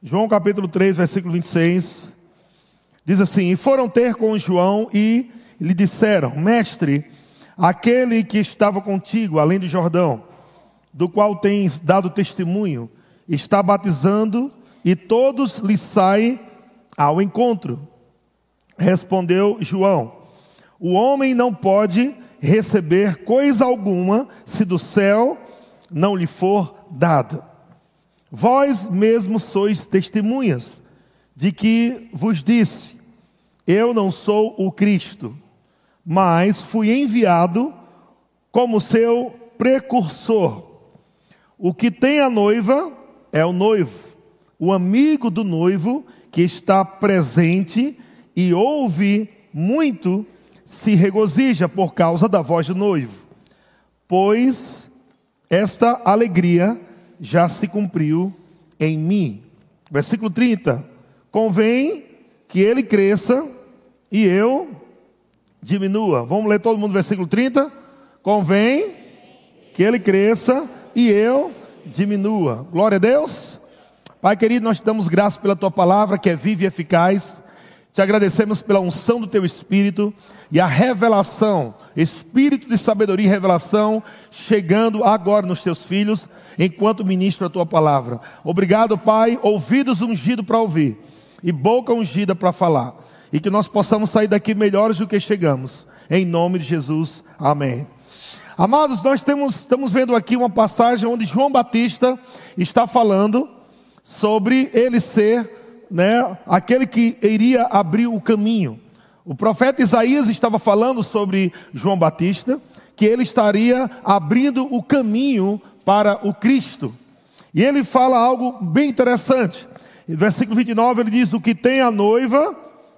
João capítulo 3, versículo 26, diz assim: E foram ter com João e lhe disseram: Mestre, aquele que estava contigo, além do Jordão, do qual tens dado testemunho, está batizando e todos lhe saem ao encontro. Respondeu João: O homem não pode receber coisa alguma se do céu não lhe for dada. Vós mesmos sois testemunhas de que vos disse: Eu não sou o Cristo, mas fui enviado como seu precursor. O que tem a noiva é o noivo, o amigo do noivo que está presente e ouve muito, se regozija por causa da voz do noivo, pois esta alegria já se cumpriu em mim. Versículo 30. Convém que ele cresça e eu diminua. Vamos ler todo mundo versículo 30? Convém que ele cresça e eu diminua. Glória a Deus. Pai querido, nós te damos graças pela tua palavra que é viva e eficaz. Te agradecemos pela unção do teu espírito e a revelação, espírito de sabedoria e revelação, chegando agora nos teus filhos, enquanto ministro a tua palavra. Obrigado, Pai, ouvidos ungidos para ouvir e boca ungida para falar, e que nós possamos sair daqui melhores do que chegamos. Em nome de Jesus, amém. Amados, nós temos, estamos vendo aqui uma passagem onde João Batista está falando sobre ele ser né, aquele que iria abrir o caminho. O profeta Isaías estava falando sobre João Batista, que ele estaria abrindo o caminho para o Cristo. E ele fala algo bem interessante. Em versículo 29 ele diz: O que tem a noiva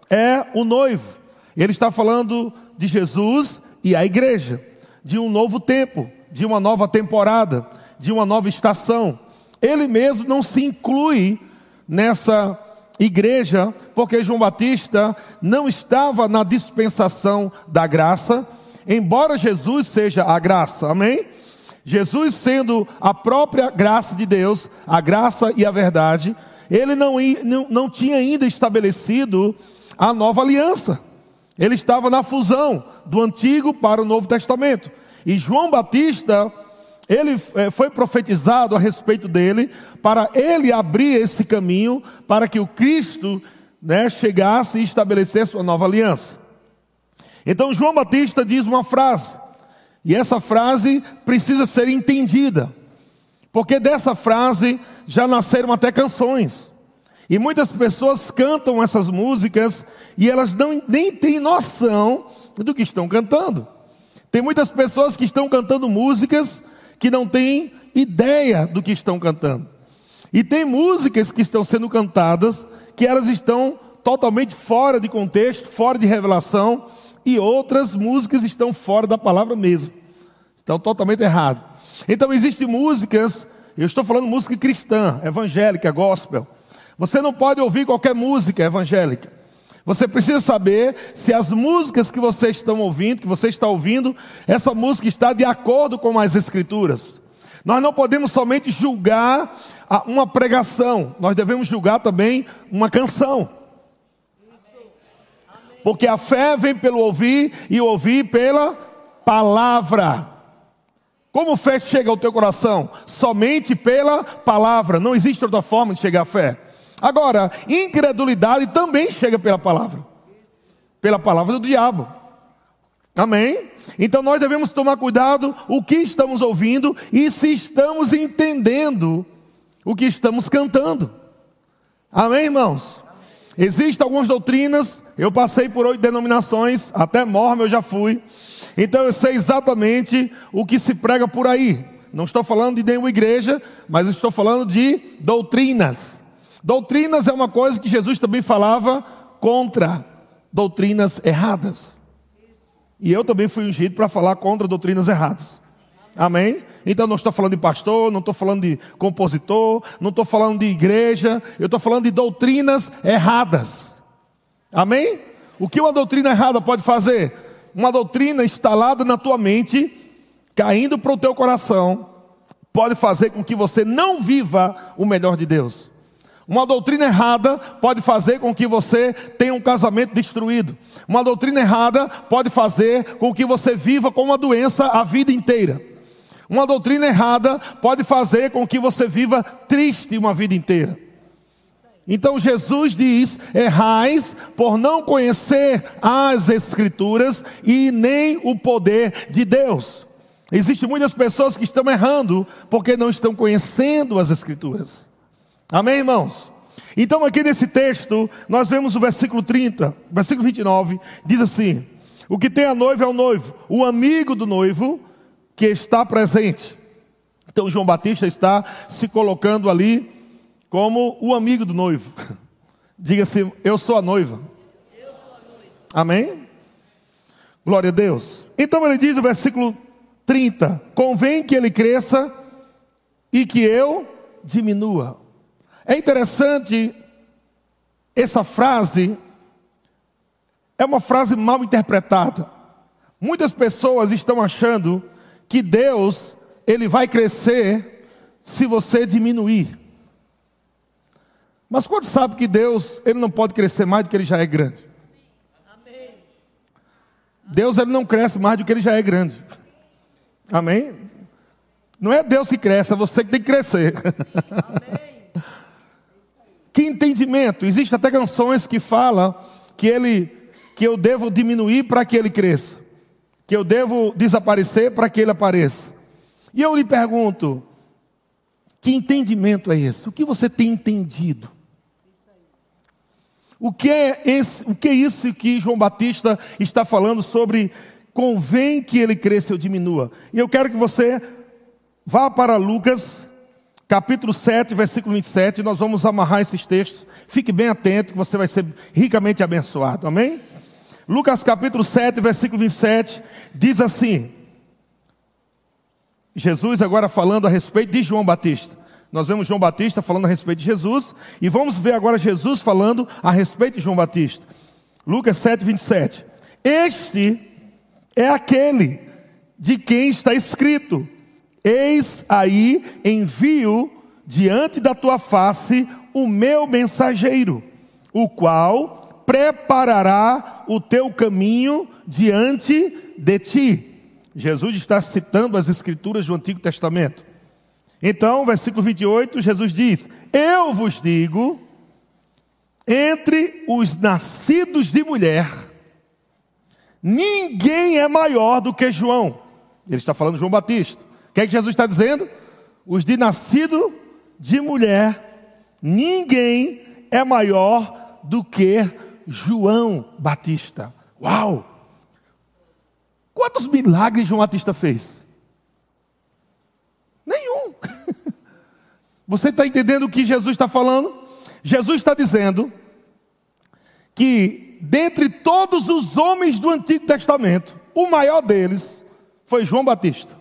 é o noivo. Ele está falando de Jesus e a igreja, de um novo tempo, de uma nova temporada, de uma nova estação. Ele mesmo não se inclui nessa igreja, porque João Batista não estava na dispensação da graça, embora Jesus seja a graça, amém? Jesus sendo a própria graça de Deus, a graça e a verdade, ele não, não, não tinha ainda estabelecido a nova aliança. Ele estava na fusão do Antigo para o Novo Testamento. E João Batista, ele eh, foi profetizado a respeito dele, para ele abrir esse caminho para que o Cristo né, chegasse e estabelecesse uma nova aliança. Então João Batista diz uma frase, e essa frase precisa ser entendida, porque dessa frase já nasceram até canções. E muitas pessoas cantam essas músicas e elas não, nem têm noção do que estão cantando. Tem muitas pessoas que estão cantando músicas que não têm ideia do que estão cantando. E tem músicas que estão sendo cantadas que elas estão totalmente fora de contexto, fora de revelação, e outras músicas estão fora da palavra mesmo. Estão totalmente errado. Então existem músicas, eu estou falando música cristã, evangélica, gospel. Você não pode ouvir qualquer música evangélica. Você precisa saber se as músicas que você está ouvindo, que você está ouvindo, essa música está de acordo com as escrituras. Nós não podemos somente julgar uma pregação, nós devemos julgar também uma canção. Porque a fé vem pelo ouvir e ouvir pela palavra. Como fé chega ao teu coração? Somente pela palavra. Não existe outra forma de chegar à fé. Agora, incredulidade também chega pela palavra. Pela palavra do diabo. Amém? Então nós devemos tomar cuidado o que estamos ouvindo e se estamos entendendo o que estamos cantando. Amém, irmãos? Existem algumas doutrinas, eu passei por oito denominações, até morme eu já fui. Então eu sei exatamente o que se prega por aí. Não estou falando de nenhuma igreja, mas estou falando de doutrinas. Doutrinas é uma coisa que Jesus também falava contra doutrinas erradas. E eu também fui ungido para falar contra doutrinas erradas. Amém? Então não estou falando de pastor, não estou falando de compositor, não estou falando de igreja, eu estou falando de doutrinas erradas. Amém? O que uma doutrina errada pode fazer? Uma doutrina instalada na tua mente, caindo para o teu coração, pode fazer com que você não viva o melhor de Deus. Uma doutrina errada pode fazer com que você tenha um casamento destruído. Uma doutrina errada pode fazer com que você viva com uma doença a vida inteira. Uma doutrina errada pode fazer com que você viva triste uma vida inteira. Então Jesus diz: errais por não conhecer as Escrituras e nem o poder de Deus. Existem muitas pessoas que estão errando porque não estão conhecendo as Escrituras. Amém, irmãos? Então, aqui nesse texto, nós vemos o versículo 30, versículo 29, diz assim: O que tem a noiva é o noivo, o amigo do noivo que está presente. Então, João Batista está se colocando ali como o amigo do noivo. Diga assim: Eu sou a noiva. Eu sou a noiva. Amém? Glória a Deus. Então ele diz no versículo 30: Convém que ele cresça e que eu diminua. É interessante essa frase, é uma frase mal interpretada. Muitas pessoas estão achando que Deus, ele vai crescer se você diminuir. Mas quando sabe que Deus, ele não pode crescer mais do que ele já é grande. Deus ele não cresce mais do que ele já é grande. Amém? Não é Deus que cresce, é você que tem que crescer. Amém. Que entendimento? Existem até canções que falam que ele que eu devo diminuir para que ele cresça. Que eu devo desaparecer para que ele apareça. E eu lhe pergunto, que entendimento é esse? O que você tem entendido? O que é, esse, o que é isso que João Batista está falando sobre convém que ele cresça ou diminua? E eu quero que você vá para Lucas, capítulo 7, versículo 27, nós vamos amarrar esses textos. Fique bem atento que você vai ser ricamente abençoado. Amém? Lucas capítulo 7, versículo 27, diz assim: Jesus agora falando a respeito de João Batista. Nós vemos João Batista falando a respeito de Jesus, e vamos ver agora Jesus falando a respeito de João Batista. Lucas 7, 27. Este é aquele de quem está escrito: Eis aí envio diante da tua face o meu mensageiro, o qual preparará o teu caminho diante de ti. Jesus está citando as escrituras do Antigo Testamento. Então, versículo 28, Jesus diz: Eu vos digo, entre os nascidos de mulher, ninguém é maior do que João. Ele está falando de João Batista. O que é que Jesus está dizendo? Os de nascido de mulher, ninguém é maior do que João Batista. Uau! Quantos milagres João Batista fez? Nenhum. Você está entendendo o que Jesus está falando? Jesus está dizendo que dentre todos os homens do Antigo Testamento, o maior deles foi João Batista.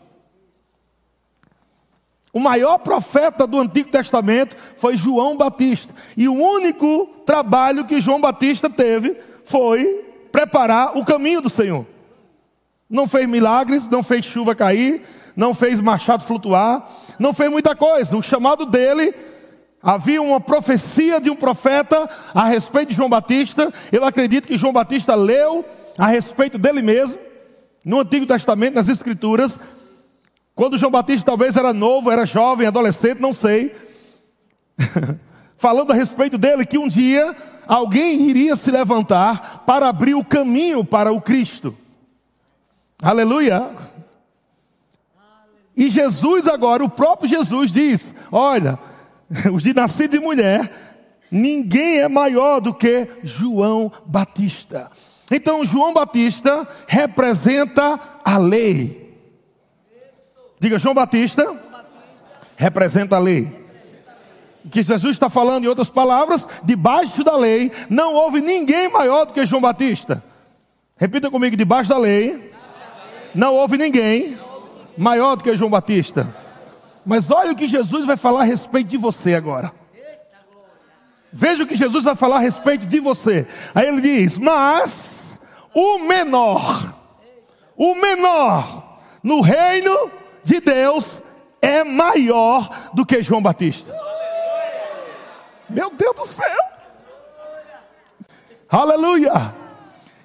O maior profeta do Antigo Testamento foi João Batista. E o único trabalho que João Batista teve foi preparar o caminho do Senhor. Não fez milagres, não fez chuva cair, não fez machado flutuar, não fez muita coisa. O chamado dele havia uma profecia de um profeta a respeito de João Batista. Eu acredito que João Batista leu a respeito dele mesmo no Antigo Testamento, nas Escrituras, quando João Batista talvez era novo, era jovem, adolescente, não sei. Falando a respeito dele que um dia alguém iria se levantar para abrir o caminho para o Cristo. Aleluia. E Jesus agora, o próprio Jesus diz: Olha, os de nascido de mulher, ninguém é maior do que João Batista. Então, João Batista representa a lei. Diga, João Batista representa a lei. O que Jesus está falando, em outras palavras, debaixo da lei, não houve ninguém maior do que João Batista. Repita comigo: debaixo da lei, não houve ninguém maior do que João Batista. Mas olha o que Jesus vai falar a respeito de você agora. Veja o que Jesus vai falar a respeito de você. Aí ele diz: Mas o menor, o menor no reino de Deus é maior do que João Batista. Meu Deus do céu! Aleluia!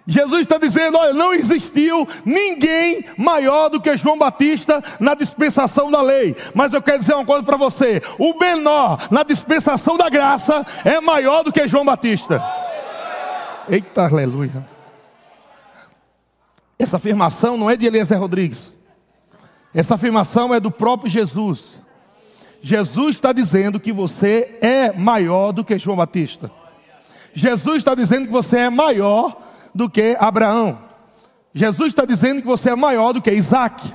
Jesus está dizendo: olha, não existiu ninguém maior do que João Batista na dispensação da lei. Mas eu quero dizer uma coisa para você: o menor na dispensação da graça é maior do que João Batista. Eita, aleluia. Essa afirmação não é de Eliezer Rodrigues. Essa afirmação é do próprio Jesus. Jesus está dizendo que você é maior do que João Batista. Jesus está dizendo que você é maior do que Abraão. Jesus está dizendo que você é maior do que Isaac,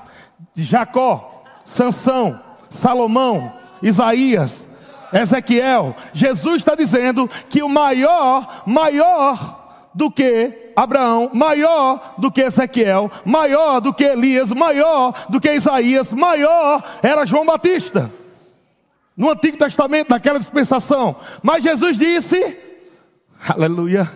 Jacó, Sansão, Salomão, Isaías, Ezequiel. Jesus está dizendo que o maior, maior do que Abraão, maior do que Ezequiel, maior do que Elias, maior do que Isaías, maior era João Batista. No Antigo Testamento, naquela dispensação. Mas Jesus disse, aleluia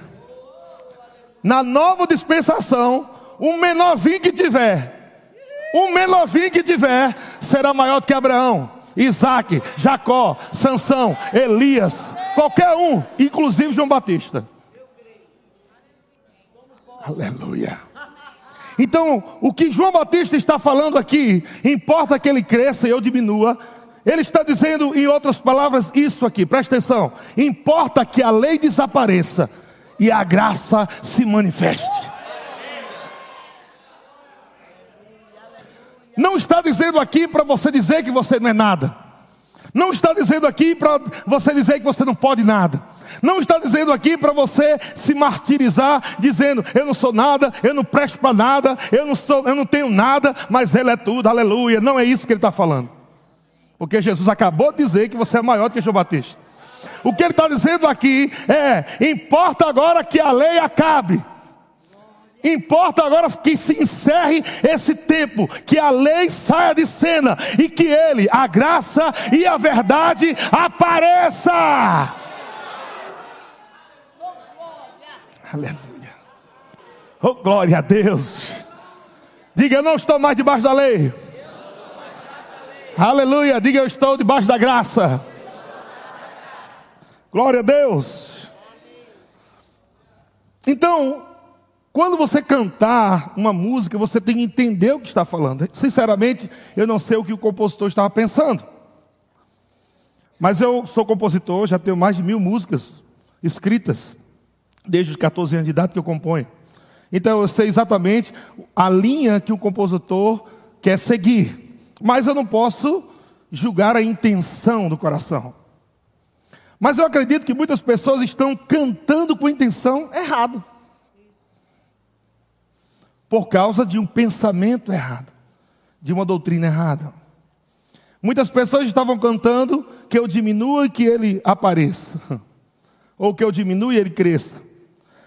na nova dispensação, o menorzinho que tiver, o menorzinho que tiver, será maior do que Abraão, Isaac, Jacó, Sansão, Elias, qualquer um, inclusive João Batista. Aleluia. Então, o que João Batista está falando aqui, importa que ele cresça e eu diminua. Ele está dizendo, em outras palavras, isso aqui, presta atenção: importa que a lei desapareça e a graça se manifeste. Não está dizendo aqui para você dizer que você não é nada. Não está dizendo aqui para você dizer que você não pode nada. Não está dizendo aqui para você se martirizar, dizendo eu não sou nada, eu não presto para nada, eu não sou, eu não tenho nada, mas Ele é tudo, aleluia. Não é isso que Ele está falando. Porque Jesus acabou de dizer que você é maior do que João Batista. O que ele está dizendo aqui é: importa agora que a lei acabe. Importa agora que se encerre esse tempo, que a lei saia de cena e que ele, a graça e a verdade apareça. Aleluia. Oh, glória a Deus. Diga, eu não estou mais debaixo da lei. Aleluia. Diga, eu estou debaixo da graça. Glória a Deus. Então, quando você cantar uma música, você tem que entender o que está falando. Sinceramente, eu não sei o que o compositor estava pensando. Mas eu sou compositor, já tenho mais de mil músicas escritas, desde os 14 anos de idade que eu componho. Então eu sei exatamente a linha que o compositor quer seguir. Mas eu não posso julgar a intenção do coração. Mas eu acredito que muitas pessoas estão cantando com intenção errada. Por causa de um pensamento errado, de uma doutrina errada. Muitas pessoas estavam cantando que eu diminua e que ele apareça, ou que eu diminua e ele cresça.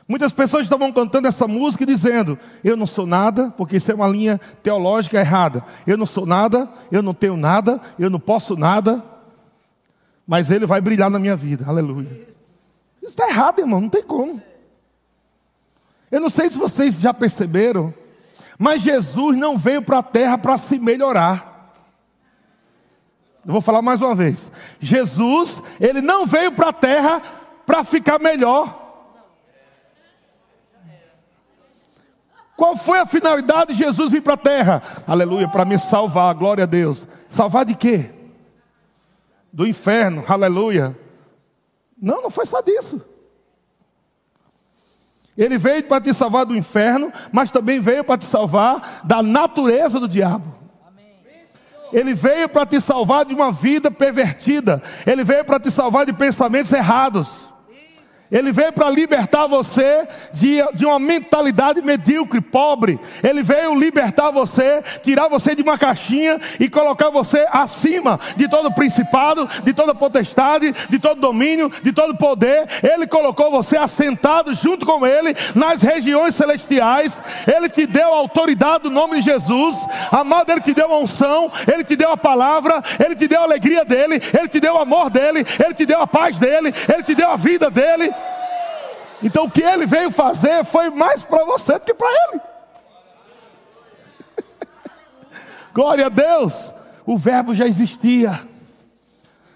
Muitas pessoas estavam cantando essa música e dizendo: Eu não sou nada, porque isso é uma linha teológica errada. Eu não sou nada, eu não tenho nada, eu não posso nada mas ele vai brilhar na minha vida. Aleluia. Isso está errado, irmão, não tem como. Eu não sei se vocês já perceberam, mas Jesus não veio para a terra para se melhorar. Eu vou falar mais uma vez. Jesus, ele não veio para a terra para ficar melhor. Qual foi a finalidade de Jesus vir para a terra? Aleluia, para me salvar, glória a Deus. Salvar de quê? do inferno, aleluia. Não, não foi só disso. Ele veio para te salvar do inferno, mas também veio para te salvar da natureza do diabo. Ele veio para te salvar de uma vida pervertida. Ele veio para te salvar de pensamentos errados. Ele veio para libertar você de, de uma mentalidade medíocre, pobre. Ele veio libertar você, tirar você de uma caixinha e colocar você acima de todo principado, de toda potestade, de todo domínio, de todo poder. Ele colocou você assentado junto com Ele nas regiões celestiais. Ele te deu a autoridade do nome de Jesus. Amado, Ele te deu a unção, Ele te deu a palavra, Ele te deu a alegria dEle, Ele te deu o amor dEle, Ele te deu a paz dEle, Ele te deu a vida dEle. Então o que ele veio fazer foi mais para você do que para ele. Glória a Deus. O verbo já existia.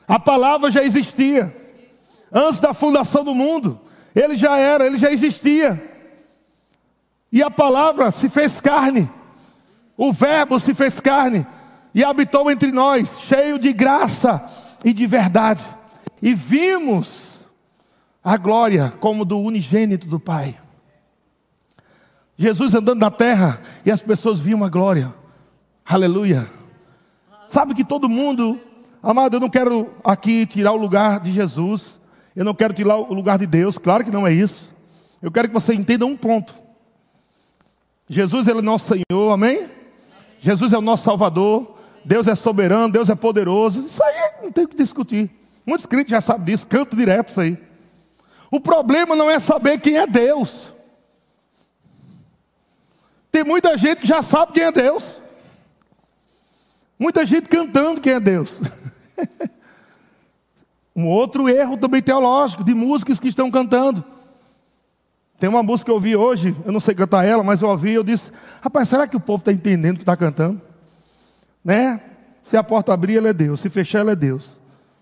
A palavra já existia. Antes da fundação do mundo, ele já era, ele já existia. E a palavra se fez carne. O Verbo se fez carne e habitou entre nós, cheio de graça e de verdade. E vimos a glória como do unigênito do Pai. Jesus andando na terra e as pessoas viam a glória. Aleluia. Sabe que todo mundo, amado, eu não quero aqui tirar o lugar de Jesus, eu não quero tirar o lugar de Deus, claro que não é isso. Eu quero que você entenda um ponto. Jesus ele é nosso Senhor, amém? Jesus é o nosso Salvador. Deus é soberano, Deus é poderoso. Isso aí não tem o que discutir. Muitos crentes já sabem disso, canto direto isso aí. O problema não é saber quem é Deus. Tem muita gente que já sabe quem é Deus. Muita gente cantando quem é Deus. um outro erro também teológico de músicas que estão cantando. Tem uma música que eu ouvi hoje, eu não sei cantar ela, mas eu ouvi, eu disse, rapaz, será que o povo está entendendo o que está cantando? Né? Se a porta abrir, ele é Deus. Se fechar, ele é Deus.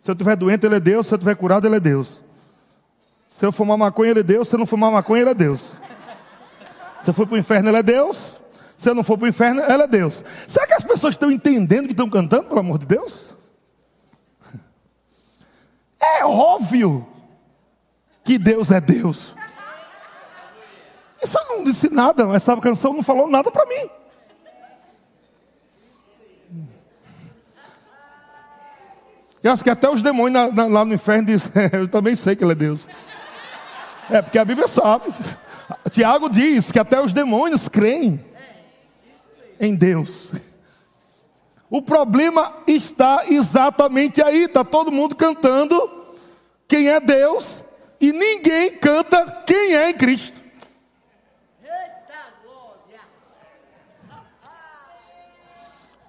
Se eu estiver doente, ele é Deus. Se eu estiver curado, ele é Deus. Se eu fumar maconha, ele é Deus. Se eu não fumar maconha, ele é Deus. Se eu for para o inferno, ele é Deus. Se eu não for para o inferno, ele é Deus. Será que as pessoas estão entendendo que estão cantando, pelo amor de Deus? É óbvio que Deus é Deus. Isso eu não disse nada, essa canção não falou nada para mim. Eu acho que até os demônios lá no inferno dizem, eu também sei que ele é Deus. É, porque a Bíblia sabe. Tiago diz que até os demônios creem em Deus. O problema está exatamente aí, está todo mundo cantando quem é Deus e ninguém canta quem é em Cristo.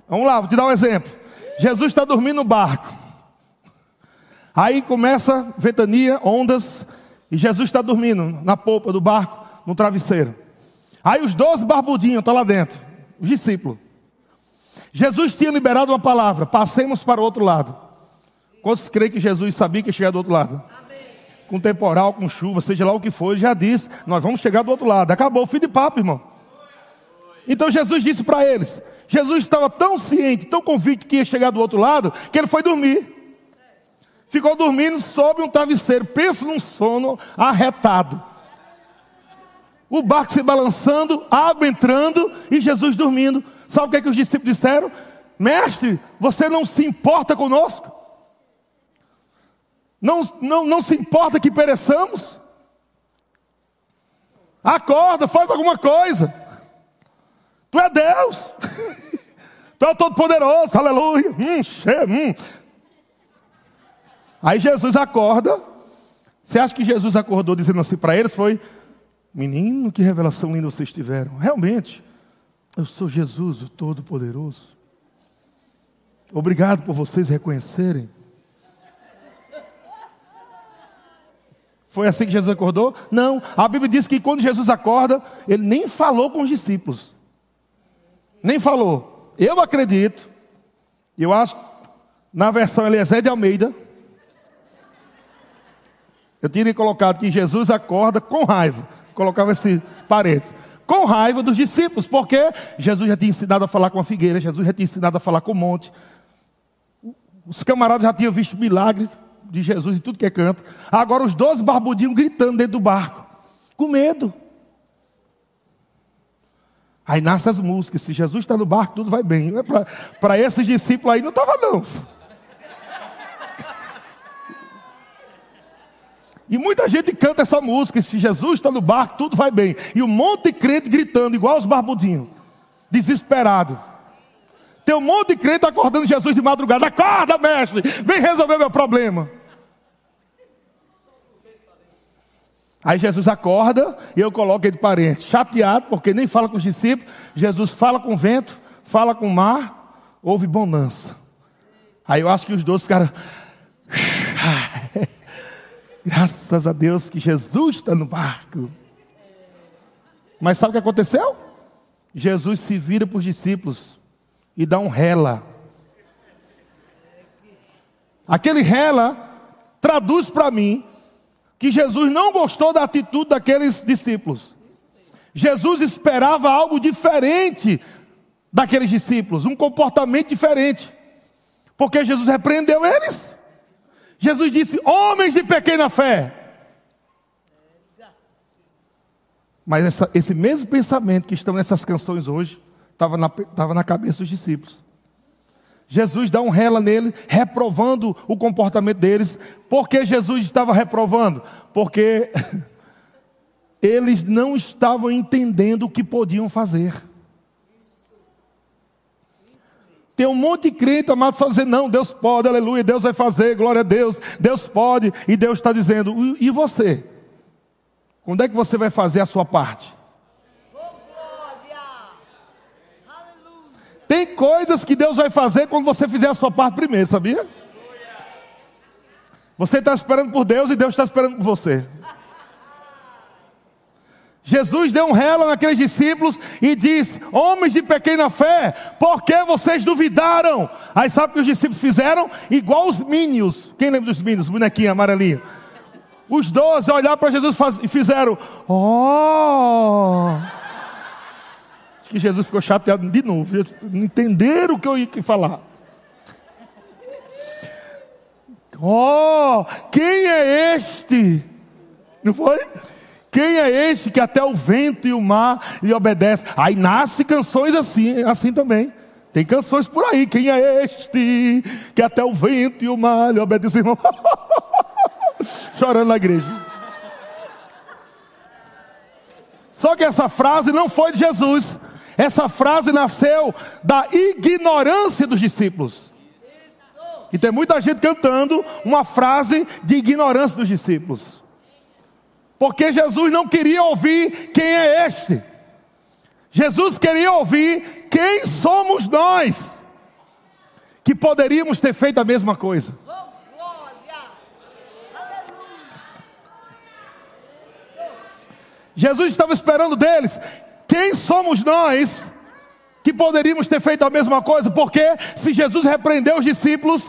Vamos lá, vou te dar um exemplo. Jesus está dormindo no barco. Aí começa ventania, ondas, e Jesus está dormindo na polpa do barco, no travesseiro. Aí os doze barbudinhos estão lá dentro, os discípulos. Jesus tinha liberado uma palavra: passemos para o outro lado. Quantos creem que Jesus sabia que ia chegar do outro lado? Amém. Com temporal, com chuva, seja lá o que for, ele já disse: nós vamos chegar do outro lado. Acabou o fim de papo, irmão. Então Jesus disse para eles: Jesus estava tão ciente, tão convicto que ia chegar do outro lado, que ele foi dormir. Ficou dormindo sob um travesseiro. Pensa num sono arretado. O barco se balançando, água entrando e Jesus dormindo. Sabe o que, é que os discípulos disseram? Mestre, você não se importa conosco? Não, não, não se importa que pereçamos? Acorda, faz alguma coisa. Tu é Deus. tu é todo poderoso, aleluia. Hum, che, hum. Aí Jesus acorda. Você acha que Jesus acordou dizendo assim para eles? Foi, menino, que revelação linda vocês tiveram. Realmente, eu sou Jesus, o Todo-Poderoso. Obrigado por vocês reconhecerem. Foi assim que Jesus acordou? Não. A Bíblia diz que quando Jesus acorda, ele nem falou com os discípulos. Nem falou. Eu acredito, eu acho, na versão Eliezer de Almeida, eu tinha colocado que Jesus acorda com raiva. Colocava esse parede. Com raiva dos discípulos, porque Jesus já tinha ensinado a falar com a figueira, Jesus já tinha ensinado a falar com o monte. Os camaradas já tinham visto milagre de Jesus e tudo que é canto. Agora os doze barbudinhos gritando dentro do barco, com medo. Aí nascem as músicas. Se Jesus está no barco, tudo vai bem. É Para esses discípulos aí não estava, não. E muita gente canta essa música. Se Jesus está no barco, tudo vai bem. E um monte de crente gritando, igual os barbudinhos, desesperado. Tem um monte de crente acordando Jesus de madrugada. Acorda, mestre, vem resolver meu problema. Aí Jesus acorda e eu coloco ele parente, chateado, porque nem fala com os discípulos. Jesus fala com o vento, fala com o mar, houve bonança. Aí eu acho que os dois ficaram. Graças a Deus que Jesus está no barco. Mas sabe o que aconteceu? Jesus se vira para os discípulos e dá um rela. Aquele rela traduz para mim que Jesus não gostou da atitude daqueles discípulos. Jesus esperava algo diferente daqueles discípulos, um comportamento diferente. Porque Jesus repreendeu eles. Jesus disse: Homens de pequena fé. Mas essa, esse mesmo pensamento que estão nessas canções hoje, estava na, estava na cabeça dos discípulos. Jesus dá um rela nele, reprovando o comportamento deles. Por que Jesus estava reprovando? Porque eles não estavam entendendo o que podiam fazer. Tem um monte de crente amado só dizendo, não, Deus pode, aleluia, Deus vai fazer, glória a Deus, Deus pode, e Deus está dizendo, e você? Quando é que você vai fazer a sua parte? Tem coisas que Deus vai fazer quando você fizer a sua parte primeiro, sabia? Você está esperando por Deus e Deus está esperando por você. Jesus deu um rela naqueles discípulos e disse: Homens de pequena fé, por que vocês duvidaram? Aí sabe o que os discípulos fizeram? Igual os Minions. Quem lembra dos Minions? Bonequinho amarelinho. Os doze olharam para Jesus e fizeram: Oh! Acho que Jesus ficou chateado de novo. Não entenderam o que eu ia falar. Oh, quem é este? Não foi? Quem é este que até o vento e o mar lhe obedece? Aí nasce canções assim, assim também. Tem canções por aí. Quem é este que até o vento e o mar lhe obedece, irmão? Chorando na igreja. Só que essa frase não foi de Jesus. Essa frase nasceu da ignorância dos discípulos. E tem muita gente cantando uma frase de ignorância dos discípulos. Porque Jesus não queria ouvir quem é este. Jesus queria ouvir quem somos nós. Que poderíamos ter feito a mesma coisa. Jesus estava esperando deles. Quem somos nós que poderíamos ter feito a mesma coisa? Porque se Jesus repreendeu os discípulos,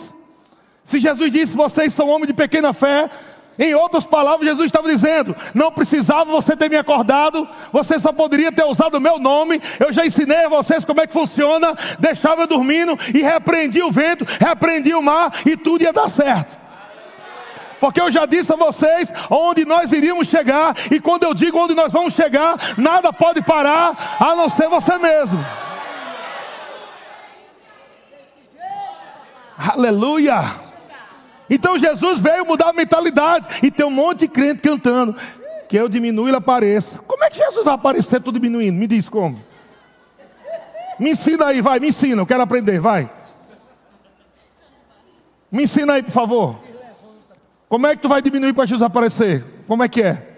se Jesus disse: Vocês são homens de pequena fé, em outras palavras, Jesus estava dizendo: não precisava você ter me acordado, você só poderia ter usado o meu nome. Eu já ensinei a vocês como é que funciona. Deixava eu dormindo e repreendi o vento, repreendi o mar e tudo ia dar certo. Porque eu já disse a vocês onde nós iríamos chegar, e quando eu digo onde nós vamos chegar, nada pode parar a não ser você mesmo. Aleluia! Então Jesus veio mudar a mentalidade. E tem um monte de crente cantando. Que eu diminua e ele apareça. Como é que Jesus vai aparecer tudo diminuindo? Me diz como. Me ensina aí, vai, me ensina. Eu quero aprender, vai. Me ensina aí, por favor. Como é que tu vai diminuir para Jesus aparecer? Como é que é?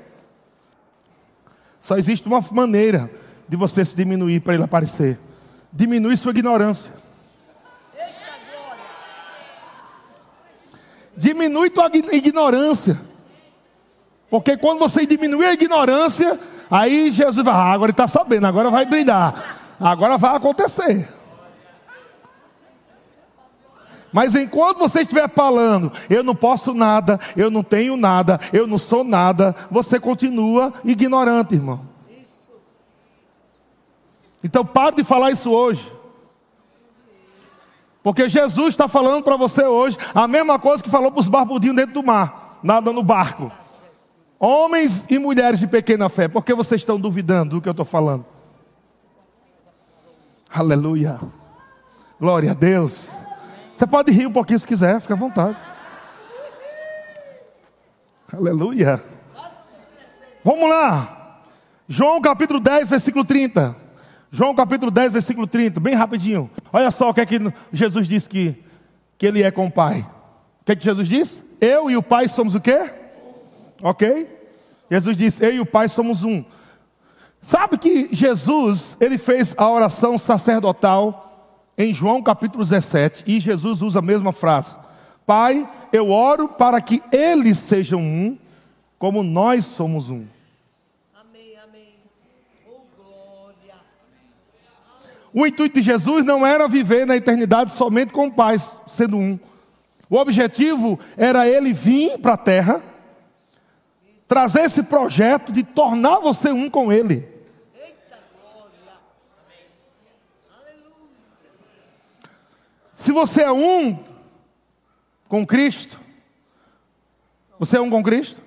Só existe uma maneira de você se diminuir para ele aparecer. Diminui sua ignorância. Diminui tua ignorância. Porque quando você diminui a ignorância, aí Jesus vai, ah, agora ele está sabendo, agora vai brilhar, agora vai acontecer. Mas enquanto você estiver falando, eu não posso nada, eu não tenho nada, eu não sou nada, você continua ignorante, irmão. Então pare de falar isso hoje. Porque Jesus está falando para você hoje a mesma coisa que falou para os barbudinhos dentro do mar, nada no barco. Homens e mulheres de pequena fé, por que vocês estão duvidando do que eu estou falando? Aleluia. Glória a Deus. Você pode rir um pouquinho se quiser, fica à vontade. Aleluia. Vamos lá. João capítulo 10, versículo 30. João capítulo 10, versículo 30, bem rapidinho. Olha só o que é que Jesus disse que, que ele é com o Pai. O que é que Jesus disse? Eu e o Pai somos o quê? Ok? Jesus disse, eu e o Pai somos um. Sabe que Jesus, ele fez a oração sacerdotal em João capítulo 17, e Jesus usa a mesma frase. Pai, eu oro para que eles sejam um, como nós somos um. O intuito de Jesus não era viver na eternidade somente com o Pai, sendo um. O objetivo era ele vir para a terra, trazer esse projeto de tornar você um com Ele. Se você é um com Cristo, você é um com Cristo?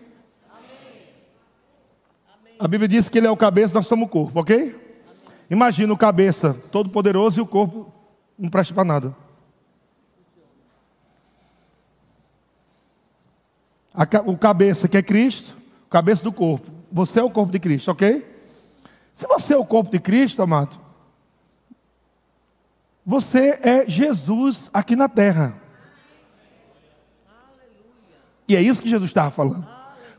A Bíblia diz que Ele é o cabeça, nós somos o corpo, ok? Imagina o cabeça todo poderoso e o corpo não presta para nada. o cabeça que é Cristo, o cabeça do corpo. Você é o corpo de Cristo, ok? Se você é o corpo de Cristo, amado, você é Jesus aqui na terra. E é isso que Jesus estava falando.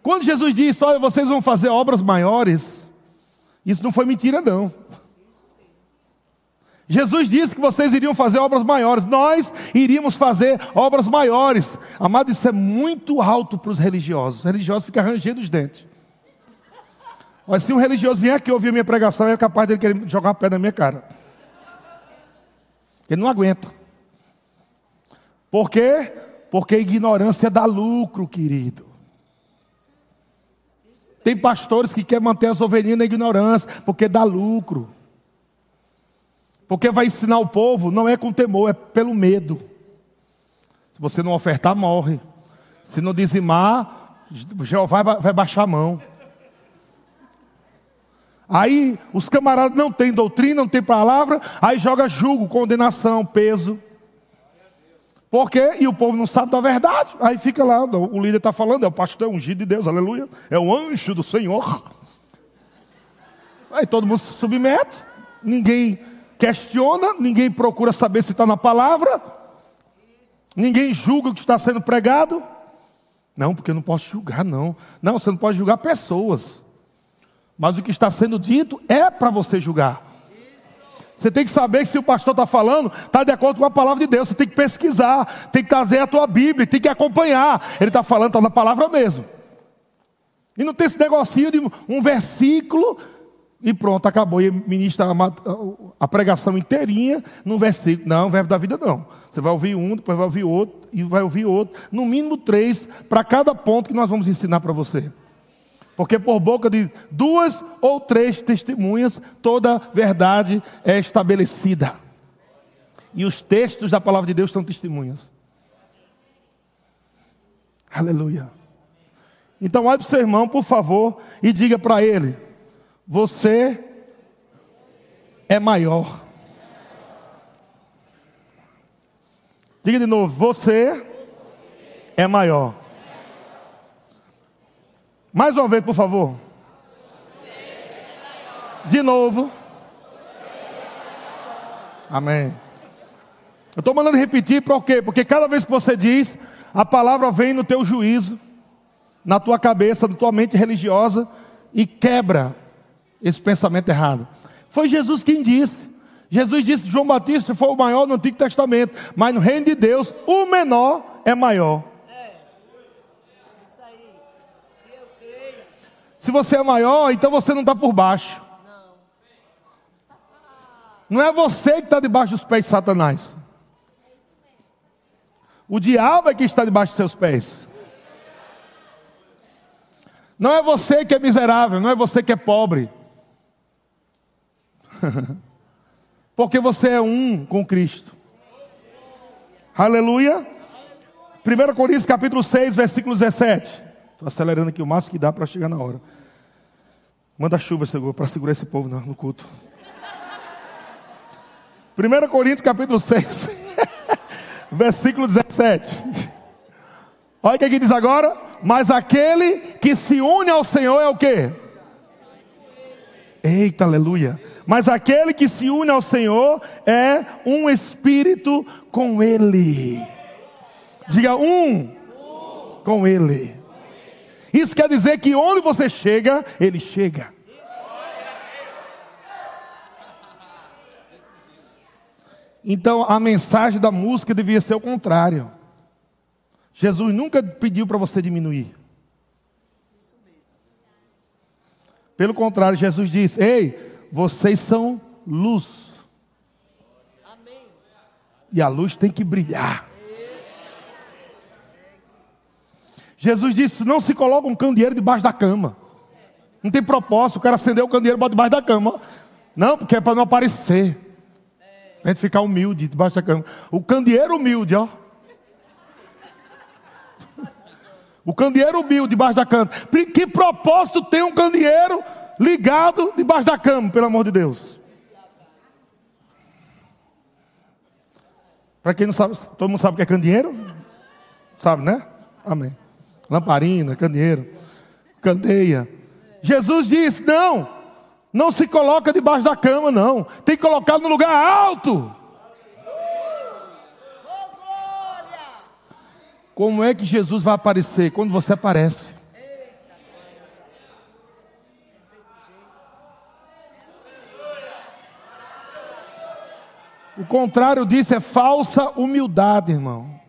Quando Jesus disse: Olha, vocês vão fazer obras maiores, isso não foi mentira, não. Jesus disse que vocês iriam fazer obras maiores, nós iríamos fazer obras maiores. Amado, isso é muito alto para os religiosos. Os religiosos ficam rangendo os dentes. Mas se um religioso vier aqui ouvir a minha pregação, é capaz de ele querer jogar uma pedra na minha cara. Ele não aguenta. Por quê? Porque ignorância dá lucro, querido. Tem pastores que querem manter as ovelhinhas na ignorância, porque dá lucro. Porque vai ensinar o povo, não é com temor, é pelo medo. Se você não ofertar, morre. Se não dizimar, Jeová vai baixar a mão. Aí os camaradas não têm doutrina, não têm palavra, aí joga julgo, condenação, peso. Por quê? E o povo não sabe da verdade. Aí fica lá, o líder está falando, é o pastor, é ungido de Deus, aleluia. É o anjo do Senhor. Aí todo mundo se submete, ninguém questiona, ninguém procura saber se está na palavra, ninguém julga o que está sendo pregado. Não, porque eu não posso julgar, não. Não, você não pode julgar pessoas. Mas o que está sendo dito é para você julgar. Você tem que saber se o pastor está falando, está de acordo com a palavra de Deus. Você tem que pesquisar, tem que trazer a tua Bíblia, tem que acompanhar. Ele está falando, está na palavra mesmo. E não tem esse negocinho de um versículo e pronto, acabou. E ministra a, pregação inteirinha num versículo. Não, verbo da vida não. Você vai ouvir um, depois vai ouvir outro, e vai ouvir outro. No mínimo três, para cada ponto que nós vamos ensinar para você. Porque por boca de duas ou três testemunhas, toda verdade é estabelecida. E os textos da palavra de Deus são testemunhas. Aleluia. Então, olhe para o seu irmão, por favor, e diga para ele: Você é maior. Diga de novo: Você é maior. Mais uma vez, por favor. De novo. Amém. Eu estou mandando repetir por quê? Porque cada vez que você diz, a palavra vem no teu juízo, na tua cabeça, na tua mente religiosa e quebra esse pensamento errado. Foi Jesus quem disse. Jesus disse João Batista foi o maior no Antigo Testamento, mas no reino de Deus, o menor é maior. Se você é maior, então você não está por baixo. Não é você que está debaixo dos pés de Satanás. O diabo é que está debaixo dos seus pés. Não é você que é miserável, não é você que é pobre. Porque você é um com Cristo. Aleluia. 1 Coríntios capítulo 6, versículo 17. Estou acelerando aqui o máximo que dá para chegar na hora. Manda chuva, Senhor, para segurar esse povo no culto. 1 Coríntios capítulo 6, versículo 17. Olha o que aqui diz agora. Mas aquele que se une ao Senhor é o quê? Eita, aleluia. Mas aquele que se une ao Senhor é um espírito com Ele. Diga um com Ele. Isso quer dizer que onde você chega, Ele chega. Então a mensagem da música devia ser o contrário. Jesus nunca pediu para você diminuir. Pelo contrário, Jesus disse: Ei, vocês são luz. E a luz tem que brilhar. Jesus disse: não se coloca um candeeiro debaixo da cama. Não tem propósito, o cara acendeu o candeeiro bota debaixo da cama. Não, porque é para não aparecer. A gente ficar humilde debaixo da cama. O candeeiro humilde, ó. O candeeiro humilde debaixo da cama. Que propósito tem um candeeiro ligado debaixo da cama, pelo amor de Deus? Para quem não sabe, todo mundo sabe o que é candeeiro? Sabe, né? Amém. Lamparina, candeeiro, candeia. Jesus disse: não, não se coloca debaixo da cama, não. Tem que colocar no lugar alto. Como é que Jesus vai aparecer? Quando você aparece. O contrário disso é falsa humildade, irmão.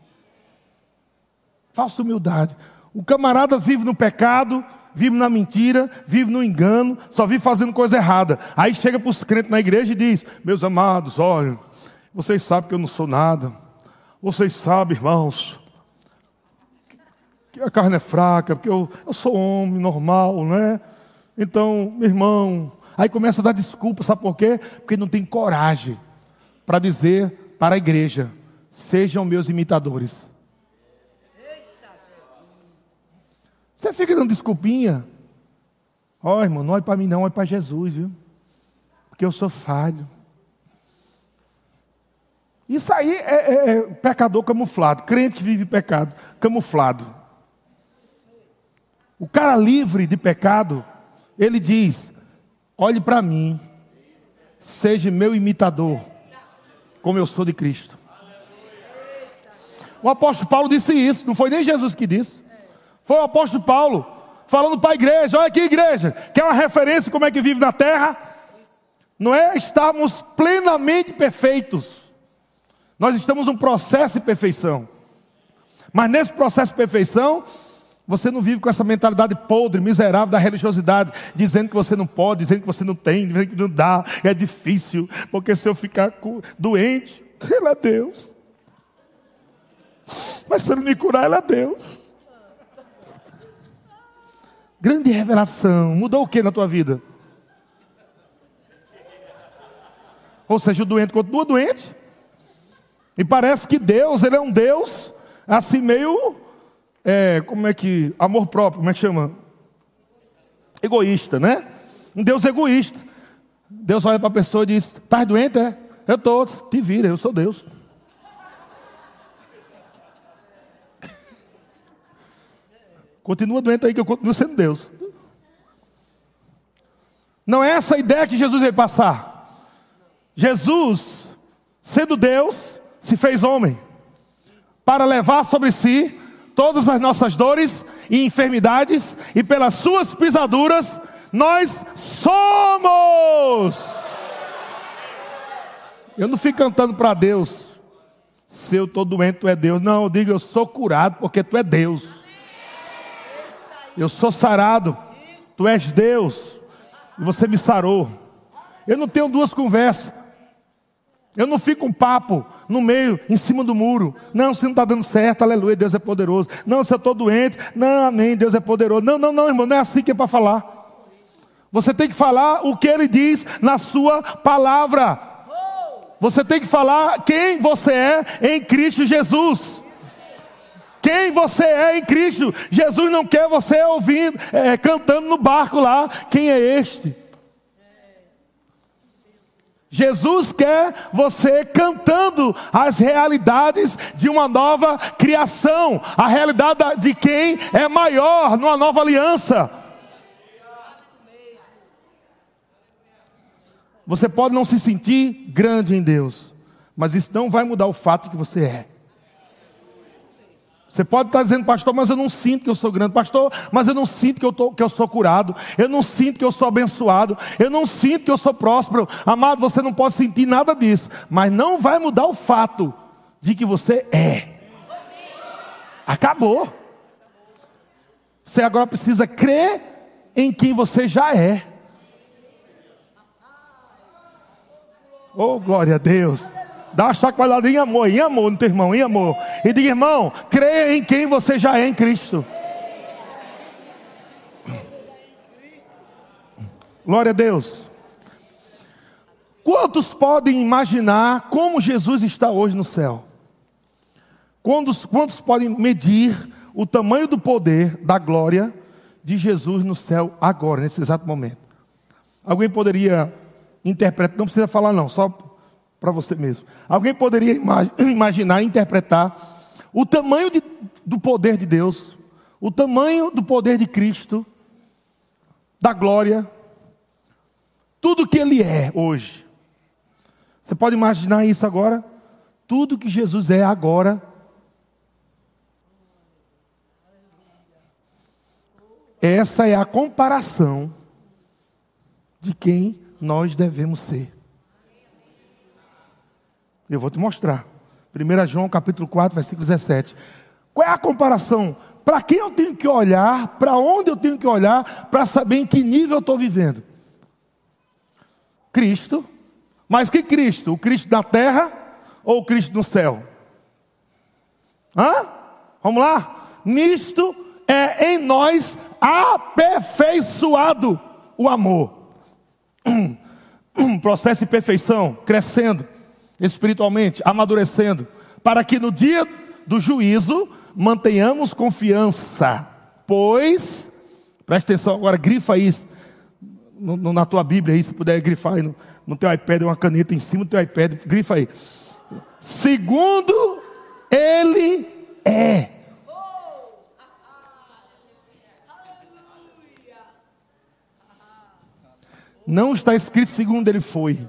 Falsa humildade. O camarada vive no pecado, vive na mentira, vive no engano, só vive fazendo coisa errada. Aí chega para os crentes na igreja e diz: Meus amados, olha, vocês sabem que eu não sou nada. Vocês sabem, irmãos, que a carne é fraca, porque eu, eu sou homem normal, né? Então, meu irmão, aí começa a dar desculpa, sabe por quê? Porque não tem coragem para dizer para a igreja: sejam meus imitadores. Você fica dando desculpinha. Ó, oh, irmão, não é para mim, não, é para Jesus, viu? Porque eu sou falho. Isso aí é, é, é, pecador camuflado, crente que vive pecado, camuflado. O cara livre de pecado, ele diz: olhe para mim, seja meu imitador, como eu sou de Cristo. O apóstolo Paulo disse isso, não foi nem Jesus que disse. Foi o apóstolo Paulo falando para a igreja: olha aqui, igreja, quer uma referência como é que vive na terra? Não é estarmos plenamente perfeitos. Nós estamos num processo de perfeição. Mas nesse processo de perfeição, você não vive com essa mentalidade podre, miserável da religiosidade, dizendo que você não pode, dizendo que você não tem, dizendo que não dá, é difícil, porque se eu ficar doente, Ele é Deus. Mas se Ele me curar, Ele é Deus. Grande revelação. Mudou o que na tua vida? Ou seja, o doente continua doente. E parece que Deus, ele é um Deus assim meio, é, como é que, amor próprio, como é que chama? Egoísta, né? Um Deus egoísta. Deus olha para a pessoa e diz: Estás doente? É? Eu estou. Te vira, eu sou Deus. Continua doente aí que eu continuo sendo Deus. Não é essa a ideia que Jesus veio passar. Jesus, sendo Deus, se fez homem para levar sobre si todas as nossas dores e enfermidades, e pelas suas pisaduras nós somos. Eu não fico cantando para Deus, se eu estou doente, tu é Deus. Não, eu digo, eu sou curado porque tu é Deus. Eu sou sarado. Tu és Deus. E você me sarou. Eu não tenho duas conversas. Eu não fico um papo no meio, em cima do muro. Não, se não está dando certo, aleluia, Deus é poderoso. Não, se eu estou doente, não, amém, Deus é poderoso. Não, não, não, irmão, não é assim que é para falar. Você tem que falar o que ele diz na sua palavra. Você tem que falar quem você é em Cristo Jesus quem você é em Cristo. Jesus não quer você ouvindo, é, cantando no barco lá. Quem é este? Jesus quer você cantando as realidades de uma nova criação, a realidade de quem é maior numa nova aliança. Você pode não se sentir grande em Deus, mas isso não vai mudar o fato que você é. Você pode estar dizendo, pastor, mas eu não sinto que eu sou grande. Pastor, mas eu não sinto que eu, tô, que eu sou curado. Eu não sinto que eu sou abençoado. Eu não sinto que eu sou próspero. Amado, você não pode sentir nada disso. Mas não vai mudar o fato de que você é. Acabou. Você agora precisa crer em quem você já é. Oh, glória a Deus. Dá uma chacoalhada em amor, em amor no teu irmão, em amor. E diga, irmão, creia em quem você já é em Cristo. Glória a Deus. Quantos podem imaginar como Jesus está hoje no céu? Quantos, quantos podem medir o tamanho do poder, da glória de Jesus no céu agora, nesse exato momento? Alguém poderia interpretar, não precisa falar não, só para você mesmo. Alguém poderia imaginar, interpretar o tamanho de, do poder de Deus, o tamanho do poder de Cristo, da glória, tudo que Ele é hoje. Você pode imaginar isso agora? Tudo que Jesus é agora. Esta é a comparação de quem nós devemos ser. Eu vou te mostrar. 1 João capítulo 4, versículo 17. Qual é a comparação? Para quem eu tenho que olhar? Para onde eu tenho que olhar para saber em que nível eu estou vivendo? Cristo. Mas que Cristo? O Cristo da terra ou o Cristo no céu? Hã? Vamos lá? Nisto é em nós aperfeiçoado o amor. Um processo de perfeição, crescendo espiritualmente, amadurecendo, para que no dia do juízo mantenhamos confiança, pois, presta atenção agora, grifa isso no, no, na tua Bíblia aí, se puder grifar aí no, no teu iPad, uma caneta em cima do teu iPad, grifa aí. Segundo Ele é. Não está escrito segundo Ele foi.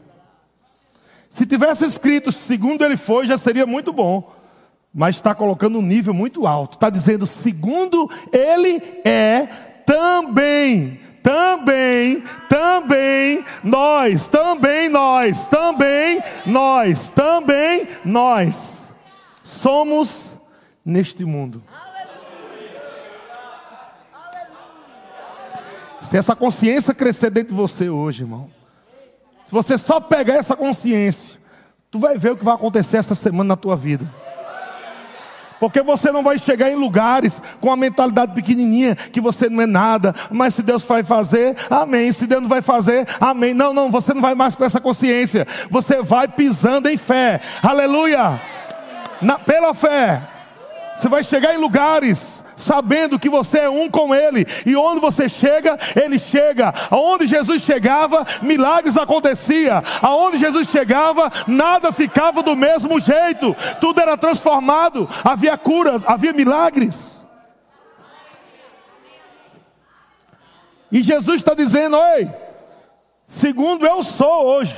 Se tivesse escrito segundo ele foi, já seria muito bom. Mas está colocando um nível muito alto. Está dizendo, segundo ele é, também, também, também nós, também nós, também nós, também nós somos neste mundo. Se essa consciência crescer dentro de você hoje, irmão, se você só pegar essa consciência, tu vai ver o que vai acontecer essa semana na tua vida. Porque você não vai chegar em lugares com a mentalidade pequenininha, que você não é nada, mas se Deus vai fazer, amém. Se Deus não vai fazer, amém. Não, não, você não vai mais com essa consciência. Você vai pisando em fé, aleluia. Na, pela fé, você vai chegar em lugares sabendo que você é um com Ele, e onde você chega, Ele chega. Aonde Jesus chegava, milagres acontecia. Aonde Jesus chegava, nada ficava do mesmo jeito. Tudo era transformado. Havia cura, havia milagres. E Jesus está dizendo: Oi, segundo eu sou hoje,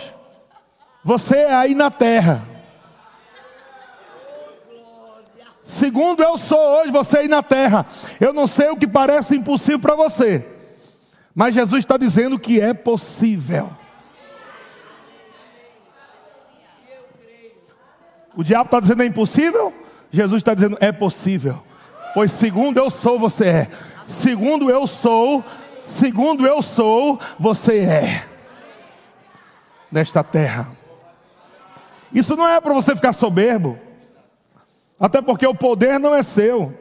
você é aí na terra. Segundo eu sou hoje, você aí na terra. Eu não sei o que parece impossível para você. Mas Jesus está dizendo que é possível. O diabo está dizendo é impossível. Jesus está dizendo é possível. Pois segundo eu sou, você é. Segundo eu sou, segundo eu sou, você é. Nesta terra. Isso não é para você ficar soberbo. Até porque o poder não é seu.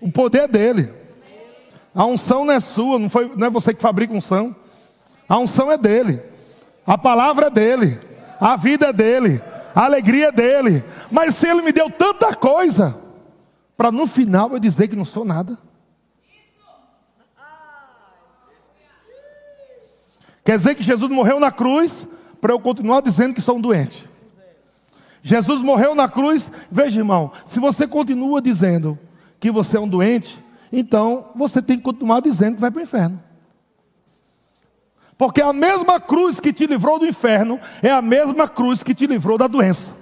O poder é dele. A unção não é sua, não, foi, não é você que fabrica unção. A unção é dele. A palavra é dele. A vida é dele. A alegria é dele. Mas se ele me deu tanta coisa, para no final eu dizer que não sou nada. Quer dizer que Jesus morreu na cruz para eu continuar dizendo que sou um doente. Jesus morreu na cruz. Veja, irmão, se você continua dizendo que você é um doente, então você tem que continuar dizendo que vai para o inferno. Porque a mesma cruz que te livrou do inferno é a mesma cruz que te livrou da doença.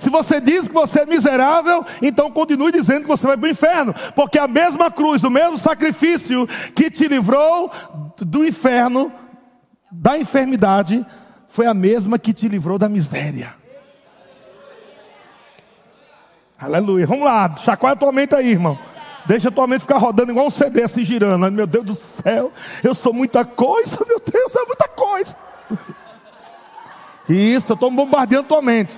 Se você diz que você é miserável, então continue dizendo que você vai para o inferno, porque a mesma cruz, o mesmo sacrifício que te livrou do inferno, da enfermidade, foi a mesma que te livrou da miséria. Aleluia. Vamos lá, chacoalha tua mente aí, irmão. Deixa tua mente ficar rodando igual um CD assim girando. Meu Deus do céu, eu sou muita coisa, meu Deus, é muita coisa. Isso, eu estou bombardeando tua mente.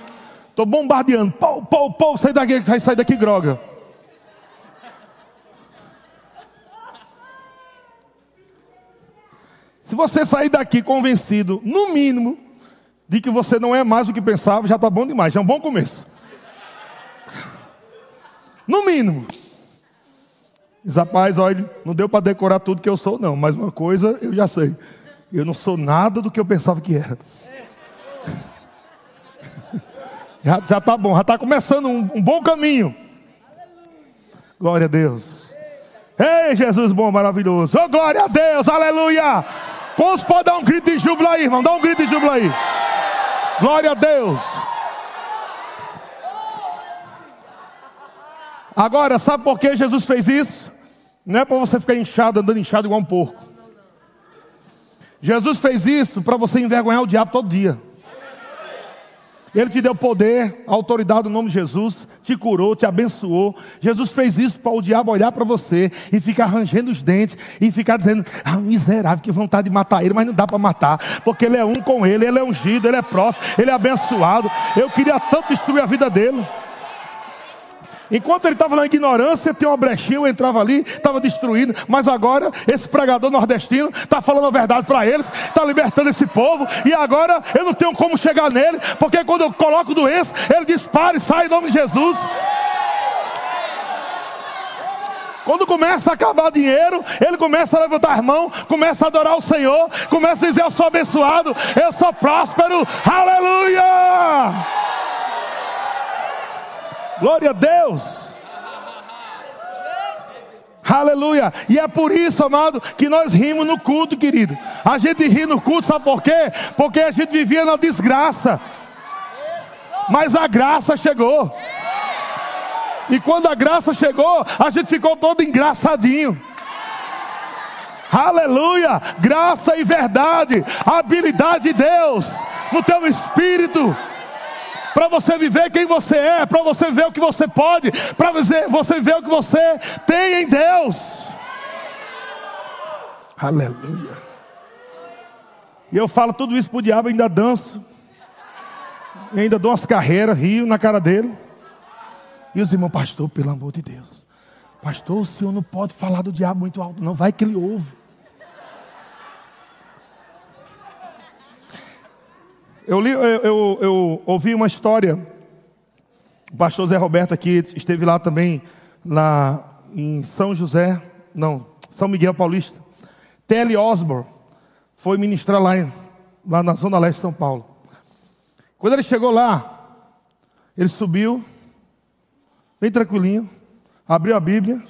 Estou bombardeando. Pau, pau, pau, sai daqui, sai, daqui, droga. Se você sair daqui convencido, no mínimo, de que você não é mais o que pensava, já está bom demais, já é um bom começo. No mínimo. Diz, rapaz, olha, não deu para decorar tudo que eu sou, não, mas uma coisa eu já sei. Eu não sou nada do que eu pensava que era. Já, já tá bom, já está começando um, um bom caminho. Glória a Deus. Ei, Jesus bom, maravilhoso. Oh, glória a Deus, aleluia. Quantos podem dar um grito de júbilo aí, irmão? Dá um grito de júbilo aí. Glória a Deus. Agora, sabe por que Jesus fez isso? Não é para você ficar inchado, andando inchado igual um porco. Jesus fez isso para você envergonhar o diabo todo dia. Ele te deu poder, autoridade no nome de Jesus, te curou, te abençoou. Jesus fez isso para o diabo olhar para você e ficar rangendo os dentes e ficar dizendo: Ah, miserável, que vontade de matar ele, mas não dá para matar, porque ele é um com ele, ele é ungido, ele é próximo, ele é abençoado. Eu queria tanto destruir a vida dele. Enquanto ele estava na ignorância, tinha uma brechinha, eu entrava ali, estava destruindo. Mas agora, esse pregador nordestino está falando a verdade para eles, está libertando esse povo. E agora eu não tenho como chegar nele, porque quando eu coloco doença, ele diz: pare, sai em nome de Jesus. Quando começa a acabar dinheiro, ele começa a levantar as mãos, começa a adorar o Senhor, começa a dizer: Eu sou abençoado, eu sou próspero, aleluia! Glória a Deus. Aleluia. E é por isso, amado, que nós rimos no culto, querido. A gente ri no culto, sabe por quê? Porque a gente vivia na desgraça. Mas a graça chegou. E quando a graça chegou, a gente ficou todo engraçadinho. Aleluia! Graça e verdade, habilidade de Deus no teu espírito para você viver quem você é, para você ver o que você pode, para você, ver o que você tem em Deus. Aleluia. E eu falo tudo isso para o diabo, ainda danço, e ainda dou umas carreiras, rio na cara dele. E os irmãos, pastor, pelo amor de Deus, pastor, o senhor não pode falar do diabo muito alto, não, vai que ele ouve. Eu, li, eu, eu, eu, ouvi uma história. O pastor Zé Roberto aqui esteve lá também, lá em São José, não, São Miguel Paulista. T.L. Osborne foi ministrar lá, lá na Zona Leste de São Paulo. Quando ele chegou lá, ele subiu, bem tranquilinho, abriu a Bíblia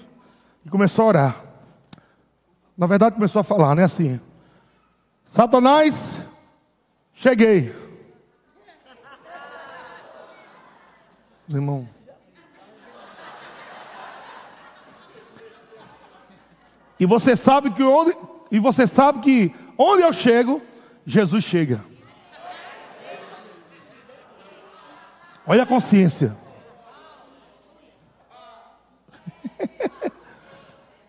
e começou a orar. Na verdade, começou a falar, né? Assim: Satanás, cheguei. Irmão. E você sabe que onde, e você sabe que onde eu chego, Jesus chega. Olha a consciência.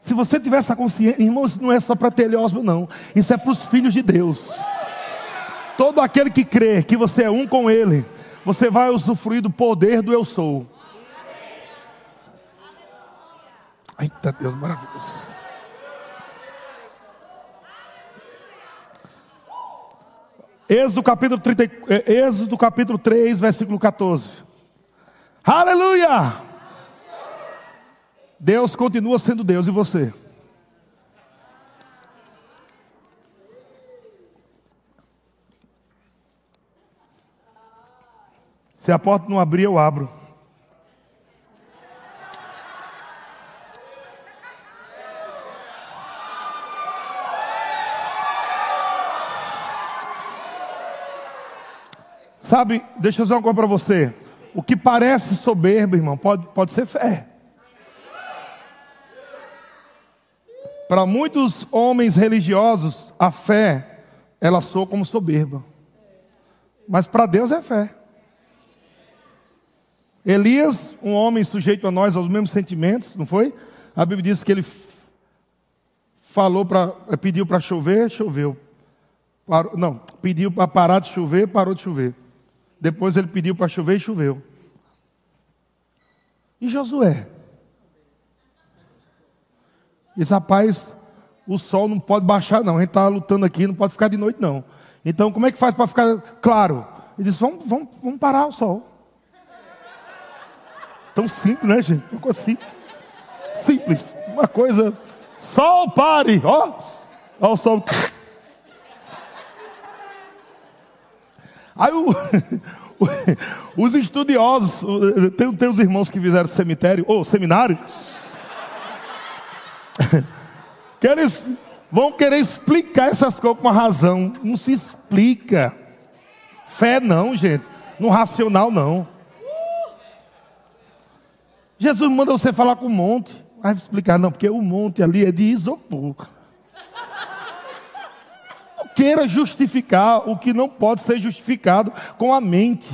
Se você tiver essa consciência, irmão, isso não é só para teleósmo, não. Isso é para os filhos de Deus. Todo aquele que crê que você é um com Ele, você vai usufruir do poder do eu sou. Eita Deus maravilhoso. Êxodo capítulo, 30, é, Êxodo capítulo 3, versículo 14. Aleluia! Deus continua sendo Deus e você. Se a porta não abrir, eu abro. Sabe, deixa eu dizer uma coisa para você. O que parece soberbo, irmão, pode, pode ser fé. Para muitos homens religiosos, a fé, ela soa como soberba. Mas para Deus é fé. Elias, um homem sujeito a nós, aos mesmos sentimentos, não foi? A Bíblia diz que ele falou para, pediu para chover, choveu. Parou, não, pediu para parar de chover, parou de chover. Depois ele pediu para chover e choveu. E Josué? Esse rapaz, o sol não pode baixar, não. A gente está lutando aqui, não pode ficar de noite, não. Então, como é que faz para ficar claro? Ele disse: vamos, vamos, vamos parar o sol. Tão simples, né, gente? Uma coisa simples. Simples. Uma coisa. Sol, pare! Ó, ó o sol. Aí o, os estudiosos, tem, tem os irmãos que fizeram cemitério, ou seminário, que eles vão querer explicar essas coisas com uma razão. Não se explica. Fé não, gente. No racional não. Jesus manda você falar com o monte. Vai explicar, não, porque o monte ali é de isopor. Não queira justificar o que não pode ser justificado com a mente.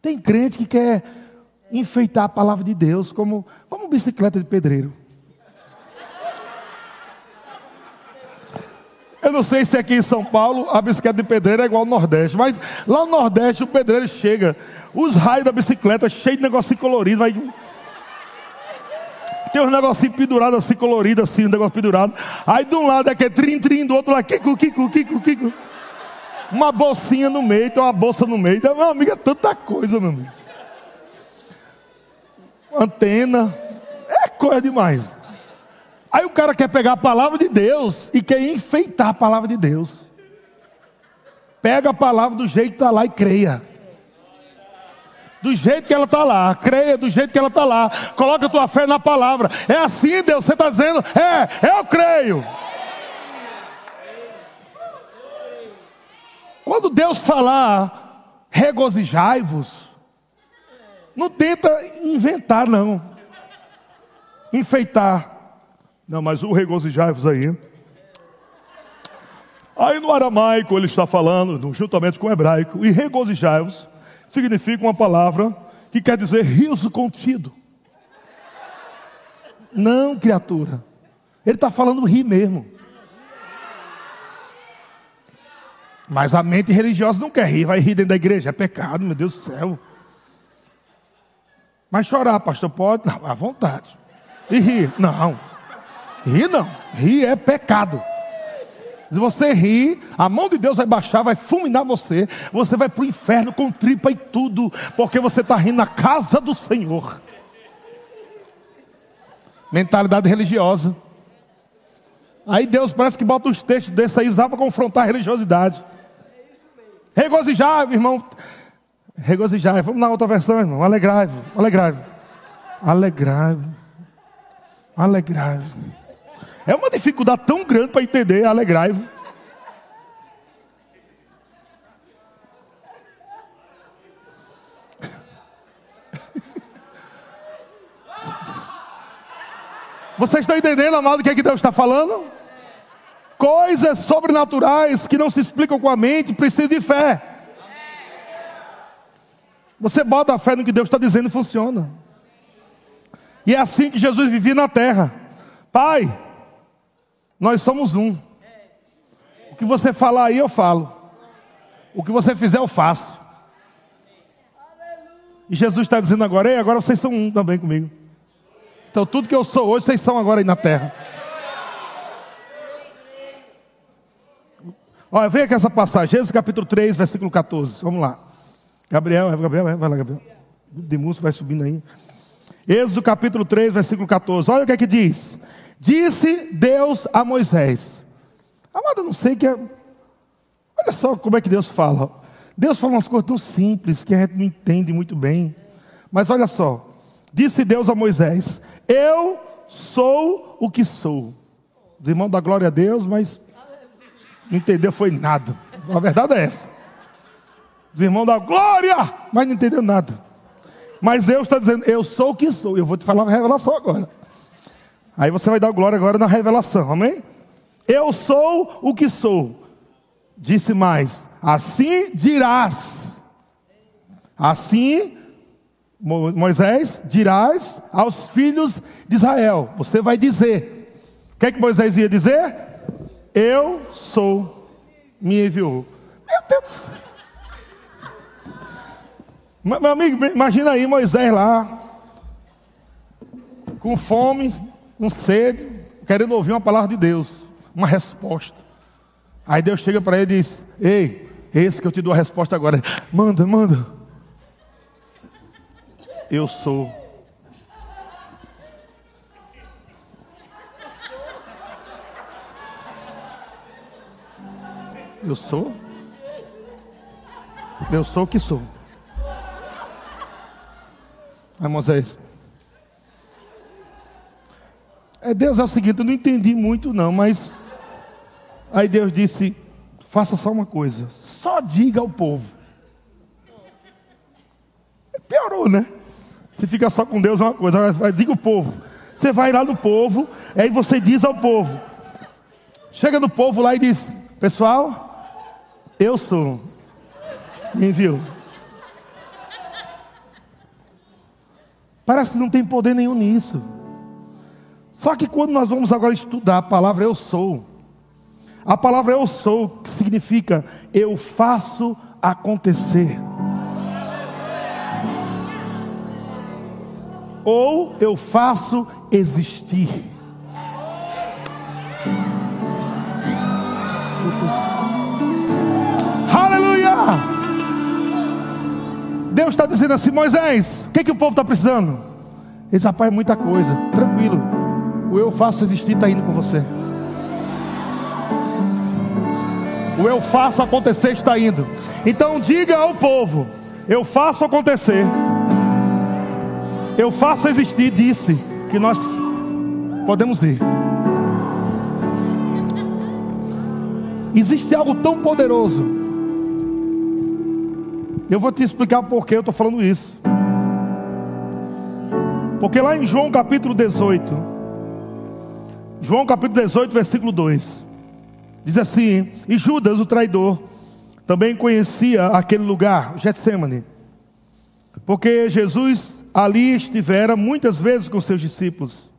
Tem crente que quer enfeitar a palavra de Deus como, como bicicleta de pedreiro. Eu não sei se aqui em São Paulo a bicicleta de pedreiro é igual ao Nordeste, mas lá no Nordeste o pedreiro chega, os raios da bicicleta cheios de negocinho colorido, vai. Tem uns negocinhos pendurados assim, coloridos assim, um negócio pendurado. Aí de um lado é que é trim, trim, do outro lado, kiko, kiko, kiko, kiko. Uma bolsinha no meio, tem uma bolsa no meio. Meu amigo, é tanta coisa, meu amigo. Antena, é coisa demais. Aí o cara quer pegar a palavra de Deus e quer enfeitar a palavra de Deus. Pega a palavra do jeito que está lá e creia. Do jeito que ela está lá, creia do jeito que ela está lá. Coloca a tua fé na palavra. É assim, Deus, você está dizendo, é, eu creio. Quando Deus falar, regozijai-vos, não tenta inventar, não. Enfeitar. Não, mas o regozijai-vos aí. Aí no aramaico ele está falando, juntamente com o hebraico, e regozijai-vos significa uma palavra que quer dizer riso contido. Não, criatura. Ele está falando rir mesmo. Mas a mente religiosa não quer rir, vai rir dentro da igreja. É pecado, meu Deus do céu. Mas chorar, pastor, pode? Não, à vontade. E rir? Não. Rir não. Rir é pecado. Se você rir, a mão de Deus vai baixar, vai fulminar você. Você vai para o inferno com tripa e tudo, porque você está rindo na casa do Senhor. Mentalidade religiosa. Aí Deus parece que bota uns textos desses aí para confrontar a religiosidade. Regozijai, irmão. Regozijai. Vamos na outra versão, irmão. Alegrai-vos. Alegrai-vos. Alegrai-vos. Alegrai-vos. É uma dificuldade tão grande para entender, alegrai-vos. Vocês estão entendendo, amado, o que, é que Deus está falando? Coisas sobrenaturais que não se explicam com a mente precisam de fé. Você bota a fé no que Deus está dizendo e funciona. E é assim que Jesus vivia na terra. Pai, nós somos um. O que você falar aí, eu falo. O que você fizer, eu faço. E Jesus está dizendo agora, ei, agora vocês são um também comigo. Então tudo que eu sou hoje, vocês são agora aí na terra. Olha, vem aqui essa passagem, Gênesis capítulo 3, versículo 14. Vamos lá. Gabriel, Gabriel, vai lá, Gabriel. De música vai subindo aí. Êxodo capítulo 3, versículo 14. Olha o que é que diz. Disse Deus a Moisés. Amado, eu não sei que é. Olha só como é que Deus fala. Deus fala umas coisas tão simples que a gente não entende muito bem. Mas olha só. Disse Deus a Moisés: Eu sou o que sou. Os irmãos da glória a Deus, mas não entendeu foi nada. A verdade é essa. Os irmãos da glória, mas não entendeu nada. Mas Deus está dizendo: Eu sou o que sou. Eu vou te falar a revelação agora. Aí você vai dar glória agora na revelação, amém? Eu sou o que sou. Disse mais: Assim dirás. Assim, Moisés, dirás aos filhos de Israel. Você vai dizer. O que é que Moisés ia dizer? Eu sou, me enviou. Meu Deus. Meu amigo, imagina aí Moisés lá, com fome, com sede, querendo ouvir uma palavra de Deus, uma resposta. Aí Deus chega para ele e diz: Ei, esse que eu te dou a resposta agora. Manda, manda. Eu sou. Eu sou. Eu sou o que sou. Aí Moisés. É, Deus é o seguinte, eu não entendi muito não, mas aí Deus disse, faça só uma coisa, só diga ao povo. Piorou, né? Se fica só com Deus é uma coisa, vai, diga o povo. Você vai lá no povo, aí você diz ao povo. Chega no povo lá e diz: Pessoal, eu sou. Me enviou. Parece que não tem poder nenhum nisso. Só que quando nós vamos agora estudar a palavra eu sou, a palavra eu sou significa eu faço acontecer. ou eu faço existir. Aleluia! Deus está dizendo assim, Moisés, o que, que o povo está precisando? Esse rapaz é muita coisa, tranquilo. O eu faço existir está indo com você. O eu faço acontecer está indo. Então diga ao povo: eu faço acontecer eu faço existir, disse que nós podemos ir. Existe algo tão poderoso. Eu vou te explicar por que eu estou falando isso. Porque lá em João capítulo 18, João capítulo 18, versículo 2, diz assim: E Judas, o traidor, também conhecia aquele lugar, Getsemane, porque Jesus ali estivera muitas vezes com seus discípulos.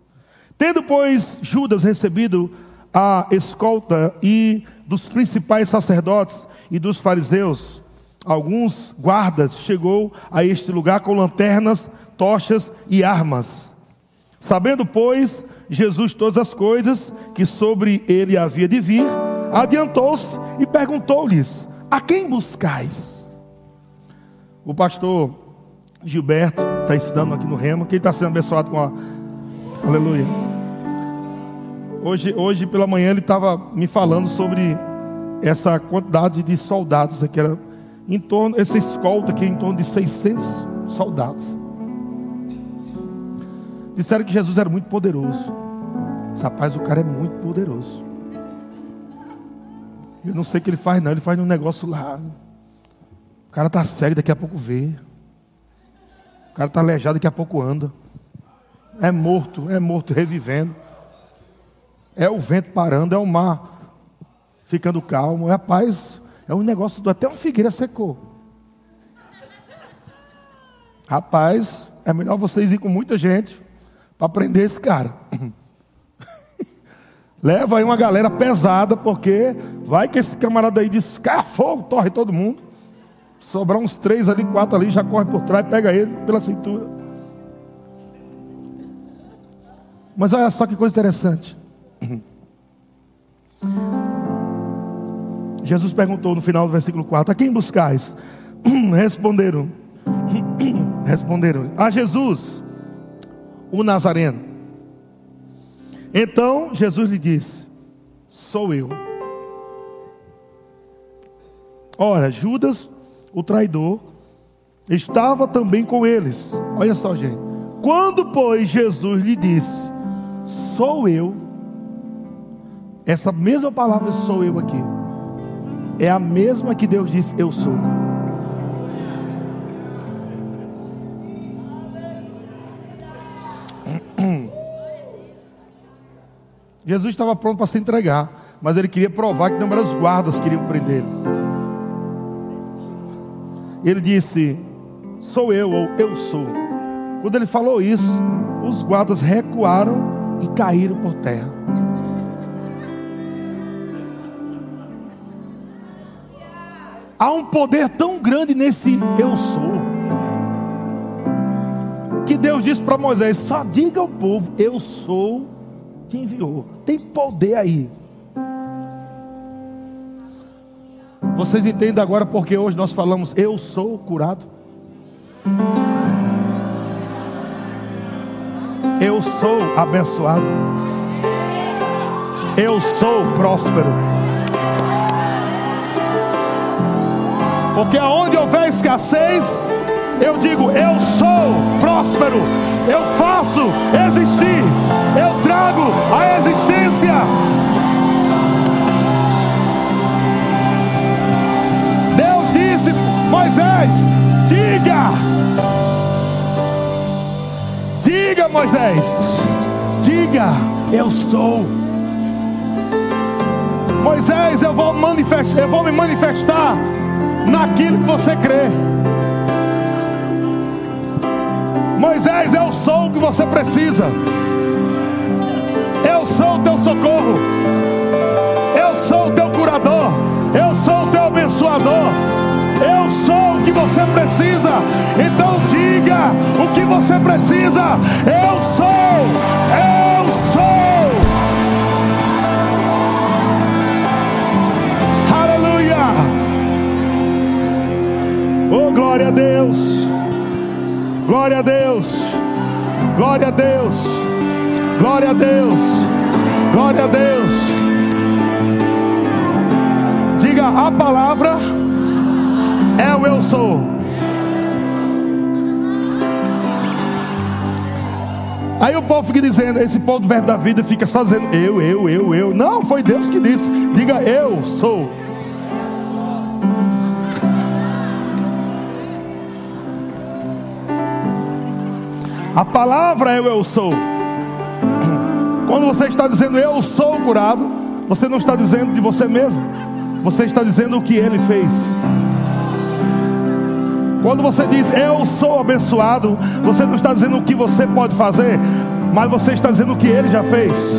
Tendo, pois, Judas recebido a escolta e dos principais sacerdotes e dos fariseus, alguns guardas, chegou a este lugar com lanternas, tochas e armas. Sabendo, pois, Jesus todas as coisas que sobre ele havia de vir, adiantou-se e perguntou-lhes: A quem buscais? O pastor Gilberto está ensinando aqui no Remo. Quem está sendo abençoado com a. Aleluia. Hoje, hoje pela manhã ele estava me falando sobre essa quantidade de soldados aqui. Era em torno, essa escolta aqui é em torno de 600 soldados. Disseram que Jesus era muito poderoso. Rapaz, o cara é muito poderoso. Eu não sei o que ele faz, não. Ele faz um negócio lá. O cara está cego, daqui a pouco vê cara está aleijado, daqui a pouco anda. É morto, é morto, revivendo. É o vento parando, é o mar ficando calmo. É a paz, é um negócio, do, até uma figueira secou. Rapaz, é melhor vocês ir com muita gente para prender esse cara. Leva aí uma galera pesada, porque vai que esse camarada aí diz, cara, fogo, torre todo mundo. Sobrar uns três ali, quatro ali, já corre por trás, pega ele pela cintura. Mas olha só que coisa interessante. Jesus perguntou no final do versículo 4: A quem buscais? Responderam: Responderam: A Jesus, o Nazareno. Então Jesus lhe disse: Sou eu. Ora, Judas o traidor, estava também com eles. Olha só, gente. Quando, pois, Jesus lhe disse: Sou eu, essa mesma palavra sou eu aqui, é a mesma que Deus disse: Eu sou. Jesus estava pronto para se entregar, mas ele queria provar que não eram os guardas que queriam prender ele. Ele disse: Sou eu, ou eu sou. Quando ele falou isso, os guardas recuaram e caíram por terra. Há um poder tão grande nesse eu sou, que Deus disse para Moisés: só diga ao povo, eu sou que enviou. Tem poder aí. Vocês entendem agora porque hoje nós falamos, eu sou curado? Eu sou abençoado. Eu sou próspero. Porque aonde houver escassez, eu digo, eu sou próspero. Eu faço existir. Eu trago a existência. Deus disse, Moisés, diga. Diga, Moisés. Diga, eu sou. Moisés, eu vou manifestar, eu vou me manifestar naquilo que você crê. Moisés, eu sou o que você precisa. Teu socorro. Eu sou o teu curador. Eu sou o teu abençoador. Eu sou o que você precisa. Então diga o que você precisa. Eu sou. Eu sou. Aleluia. Oh, glória a Deus. Glória a Deus. Glória a Deus. Glória a Deus. Glória a Deus. Diga a palavra é o eu sou. Aí o povo fica dizendo, esse povo do verbo da vida fica só dizendo eu, eu, eu, eu. Não, foi Deus que disse. Diga eu sou. A palavra é o eu sou. Quando você está dizendo eu sou curado, você não está dizendo de você mesmo, você está dizendo o que ele fez. Quando você diz eu sou abençoado, você não está dizendo o que você pode fazer, mas você está dizendo o que ele já fez.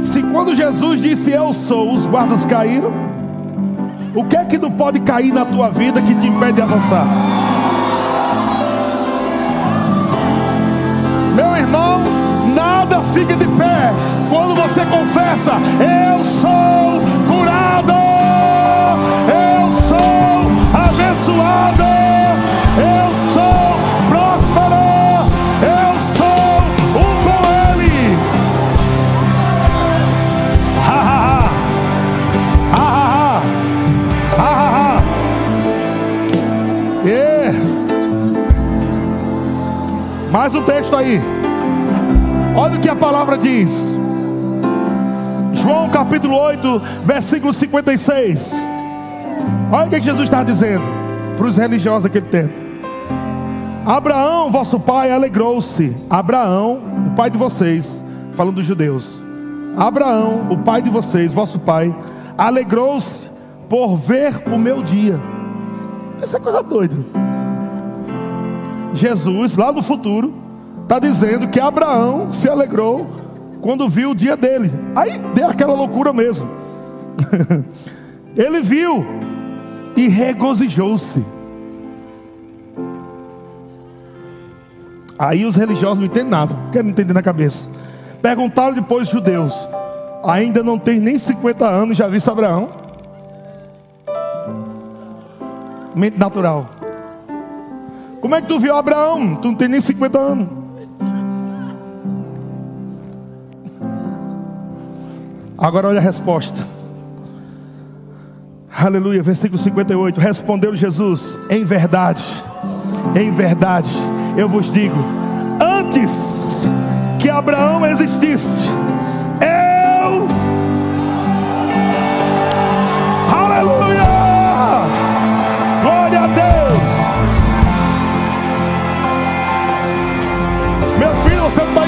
Se quando Jesus disse eu sou, os guardas caíram, o que é que não pode cair na tua vida que te impede de avançar? Fica de pé quando você confessa: Eu sou curado, eu sou abençoado, eu sou próspero, eu sou um com Ele. Mais um texto aí. Olha o que a palavra diz. João capítulo 8, versículo 56. Olha o que Jesus está dizendo para os religiosos daquele tempo. Abraão, vosso pai, alegrou-se. Abraão, o pai de vocês, falando dos judeus. Abraão, o pai de vocês, vosso pai, alegrou-se por ver o meu dia. Isso é coisa doida. Jesus, lá no futuro, está dizendo que Abraão se alegrou quando viu o dia dele. Aí deu aquela loucura mesmo. Ele viu e regozijou-se. Aí os religiosos não entendem nada, querem entender na cabeça. Perguntaram depois os judeus: ainda não tem nem 50 anos, já viste Abraão? Mente natural. Como é que tu viu Abraão? Tu não tem nem 50 anos. Agora olha a resposta. Aleluia, versículo 58. Respondeu Jesus: Em verdade, em verdade, eu vos digo, antes que Abraão existisse, eu. Aleluia! Glória a Deus! Meu filho, você está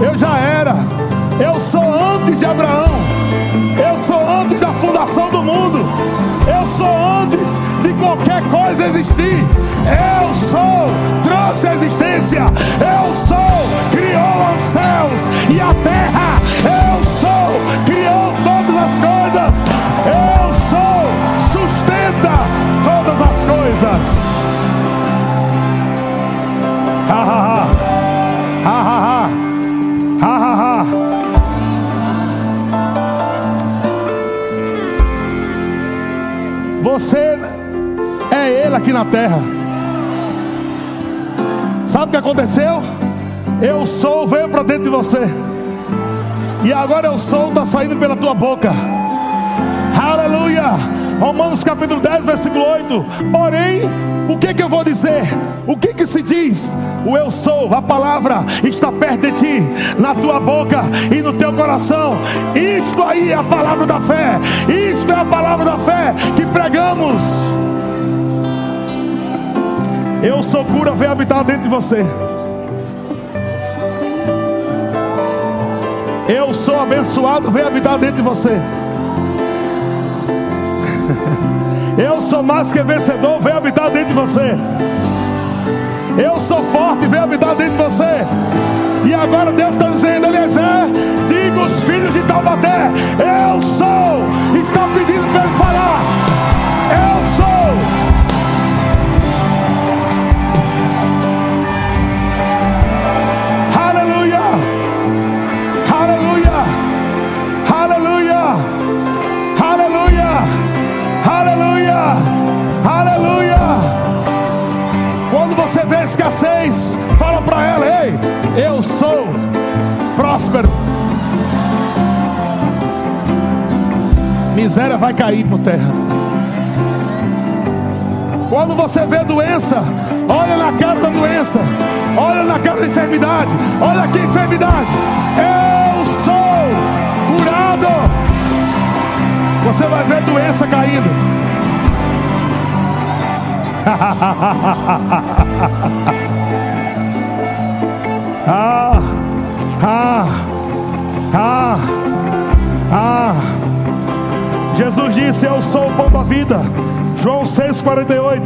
Eu já era. Eu sou antes de Abraão. Eu sou antes da fundação do mundo. Eu sou antes de qualquer coisa existir. Eu sou, trouxe a existência. Eu sou, criou os céus e a terra. Eu sou, criou todas as coisas. Eu sou, sustenta todas as coisas. Ha ha ha. Ha ha ha. Ha ha ha. Você é Ele aqui na terra. Sabe o que aconteceu? Eu sou veio para dentro de você. E agora eu sou está saindo pela tua boca. Aleluia. Romanos capítulo 10, versículo 8. Porém, o que que eu vou dizer? O que que se diz? O eu sou, a palavra está perto de ti, na tua boca e no teu coração. Isto aí é a palavra da fé. Isto é a palavra da fé que pregamos. Eu sou cura, vem habitar dentro de você. Eu sou abençoado, vem habitar dentro de você. Eu sou mais que vencedor, vem habitar dentro de você. Eu sou forte, vem habitar dentro de você. E agora Deus está dizendo, Eliezer, diga os filhos de Taubaté, eu sou. Está pedindo para ele falar, você vê escassez, fala para ela: Ei, eu sou próspero. Miséria vai cair por terra. Quando você vê doença, olha na cara da doença, olha na cara da enfermidade, olha aqui enfermidade. Eu sou curado. Você vai ver doença caindo. Ah, ah, ah, ah. Jesus disse: Eu sou o pão da vida. João 6,48.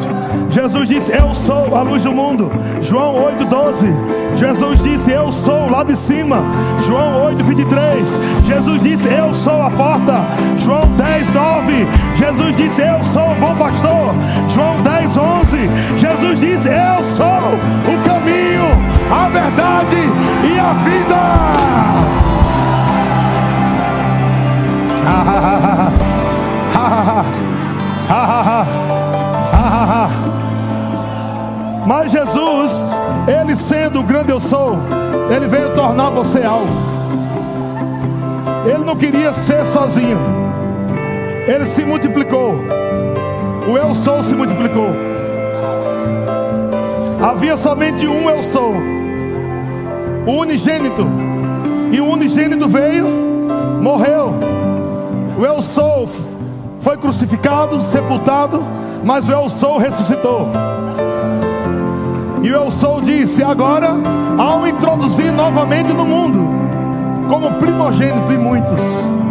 Jesus disse: Eu sou a luz do mundo. João 8,12. Jesus disse: Eu sou lá de cima. João 8,23. Jesus disse: Eu sou a porta. João 10, 9. Jesus disse: Eu sou o bom pastor. João 10, 11. Jesus disse: Eu sou o caminho, a verdade e a vida. Mas Jesus, Ele sendo o grande eu sou, Ele veio tornar você algo. Ele não queria ser sozinho. Ele se multiplicou. O eu sou se multiplicou. Havia somente um eu sou. O unigênito. E o unigênito veio, morreu. O eu sou foi crucificado, sepultado, mas o eu sou ressuscitou. E o eu sou disse: agora, ao introduzir novamente no mundo, como primogênito de muitos.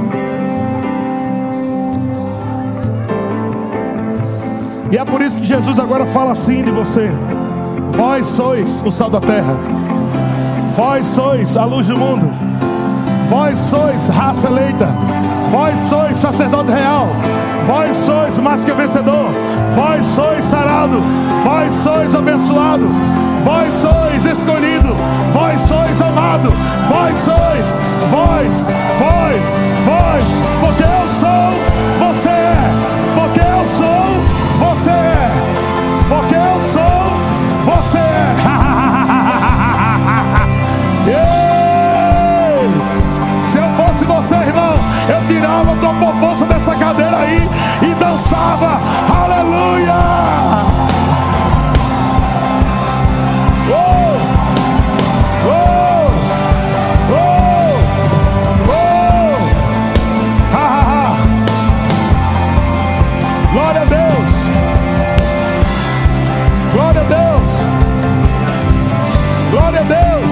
E é por isso que Jesus agora fala assim de você: Vós sois o sal da terra, vós sois a luz do mundo, vós sois raça eleita, vós sois sacerdote real, vós sois mais que vencedor, vós sois sarado, vós sois abençoado, vós sois escolhido, vós sois amado, vós sois, vós, vós, vós, porque eu sou, dançava. Aleluia! Glória a Deus. Glória a Deus. Glória a Deus.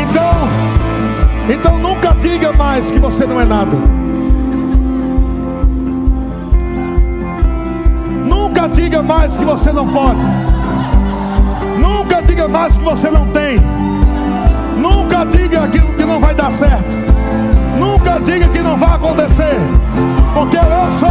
Então, então nunca diga mais que você não é nada. Diga mais que você não pode. Nunca diga mais que você não tem. Nunca diga que, que não vai dar certo. Nunca diga que não vai acontecer, porque eu sou,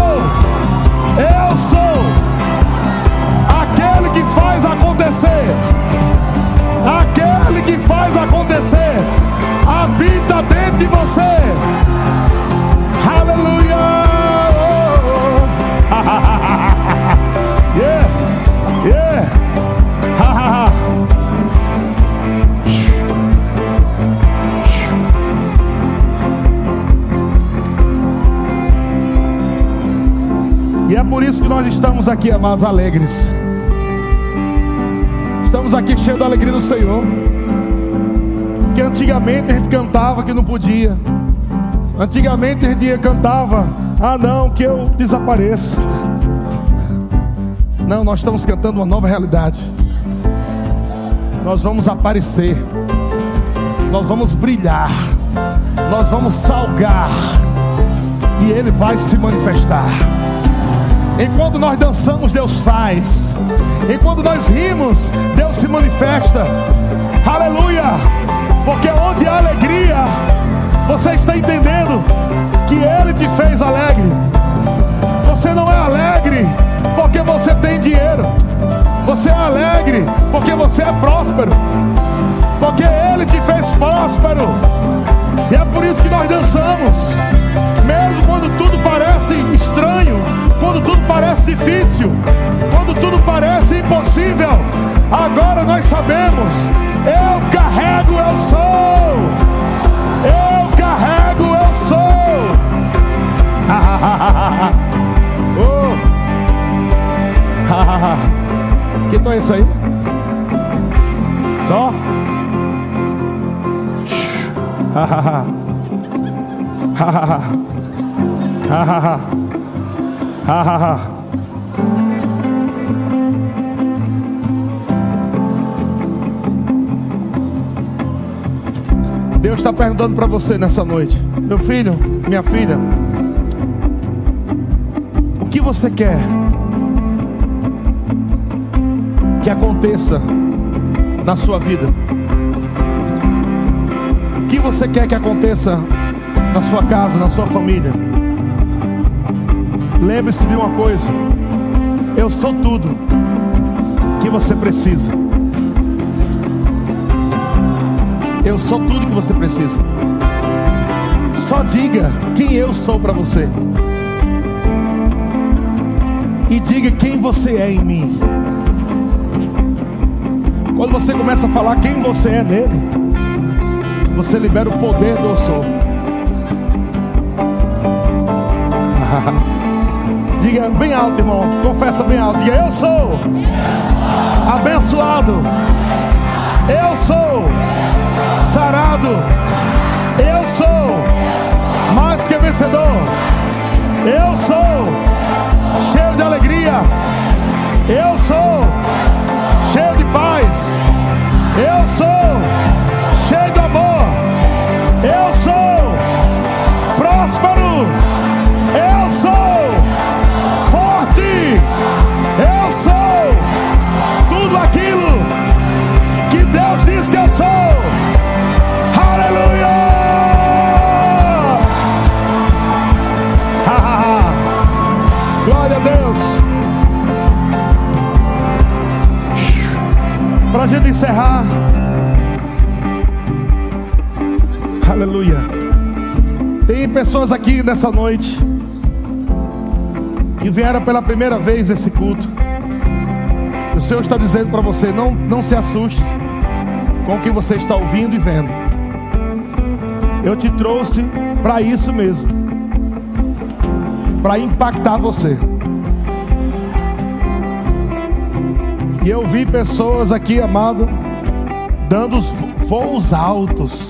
aqui, amados, alegres. Estamos aqui cheios da alegria do Senhor. Que antigamente a gente cantava que não podia. Antigamente a gente cantava, ah não, que eu desapareça. Não, nós estamos cantando uma nova realidade. Nós vamos aparecer. Nós vamos brilhar. Nós vamos salgar. E Ele vai se manifestar. Enquanto nós dançamos, Deus faz. Enquanto nós rimos, Deus se manifesta. Aleluia! Porque onde há alegria, você está entendendo que Ele te fez alegre. Você não é alegre porque você tem dinheiro. Você é alegre porque você é próspero. Porque Ele te fez próspero. E é por isso que nós dançamos. Mesmo quando tudo parece estranho, quando tudo parece difícil, quando tudo parece impossível, agora nós sabemos: eu carrego, eu sou. Eu carrego, eu sou. oh. que tom é isso aí? Dó? Deus está perguntando para você nessa noite, meu filho, minha filha, o que você quer que aconteça na sua vida? O que você quer que aconteça na sua casa, na sua família? Lembre-se de uma coisa: eu sou tudo que você precisa. Eu sou tudo que você precisa. Só diga quem eu sou para você. E diga quem você é em mim. Quando você começa a falar quem você é nele, você libera o poder do eu sou. Diga bem alto, irmão. Confessa bem alto. Diga: Eu sou abençoado. Eu sou sarado. Eu sou mais que vencedor. Eu sou cheio de alegria. Eu sou cheio de paz. Eu sou Para a gente encerrar. Aleluia. Tem pessoas aqui nessa noite que vieram pela primeira vez esse culto. O Senhor está dizendo para você: não, não se assuste com o que você está ouvindo e vendo. Eu te trouxe para isso mesmo para impactar você. E eu vi pessoas aqui, amado, dando os voos altos.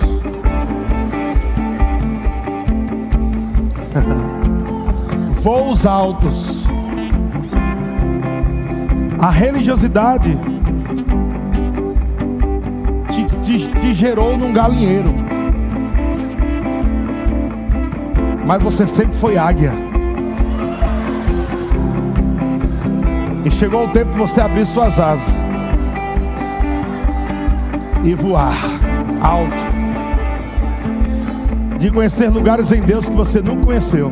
voos altos. A religiosidade te, te, te gerou num galinheiro. Mas você sempre foi águia. E chegou o tempo de você abrir suas asas e voar alto. de conhecer lugares em Deus que você nunca conheceu,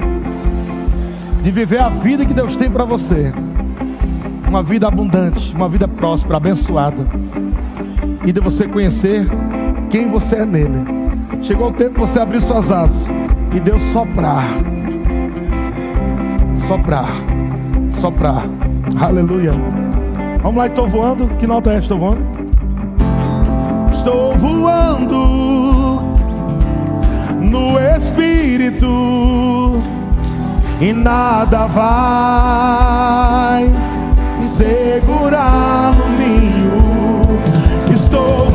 de viver a vida que Deus tem para você, uma vida abundante, uma vida próspera, abençoada, e de você conhecer quem você é nele. Chegou o tempo de você abrir suas asas e Deus soprar, soprar, soprar, aleluia. Vamos lá, estou voando. Que nota é? Estou voando? Estou voando no Espírito e nada vai segurar no ninho. Estou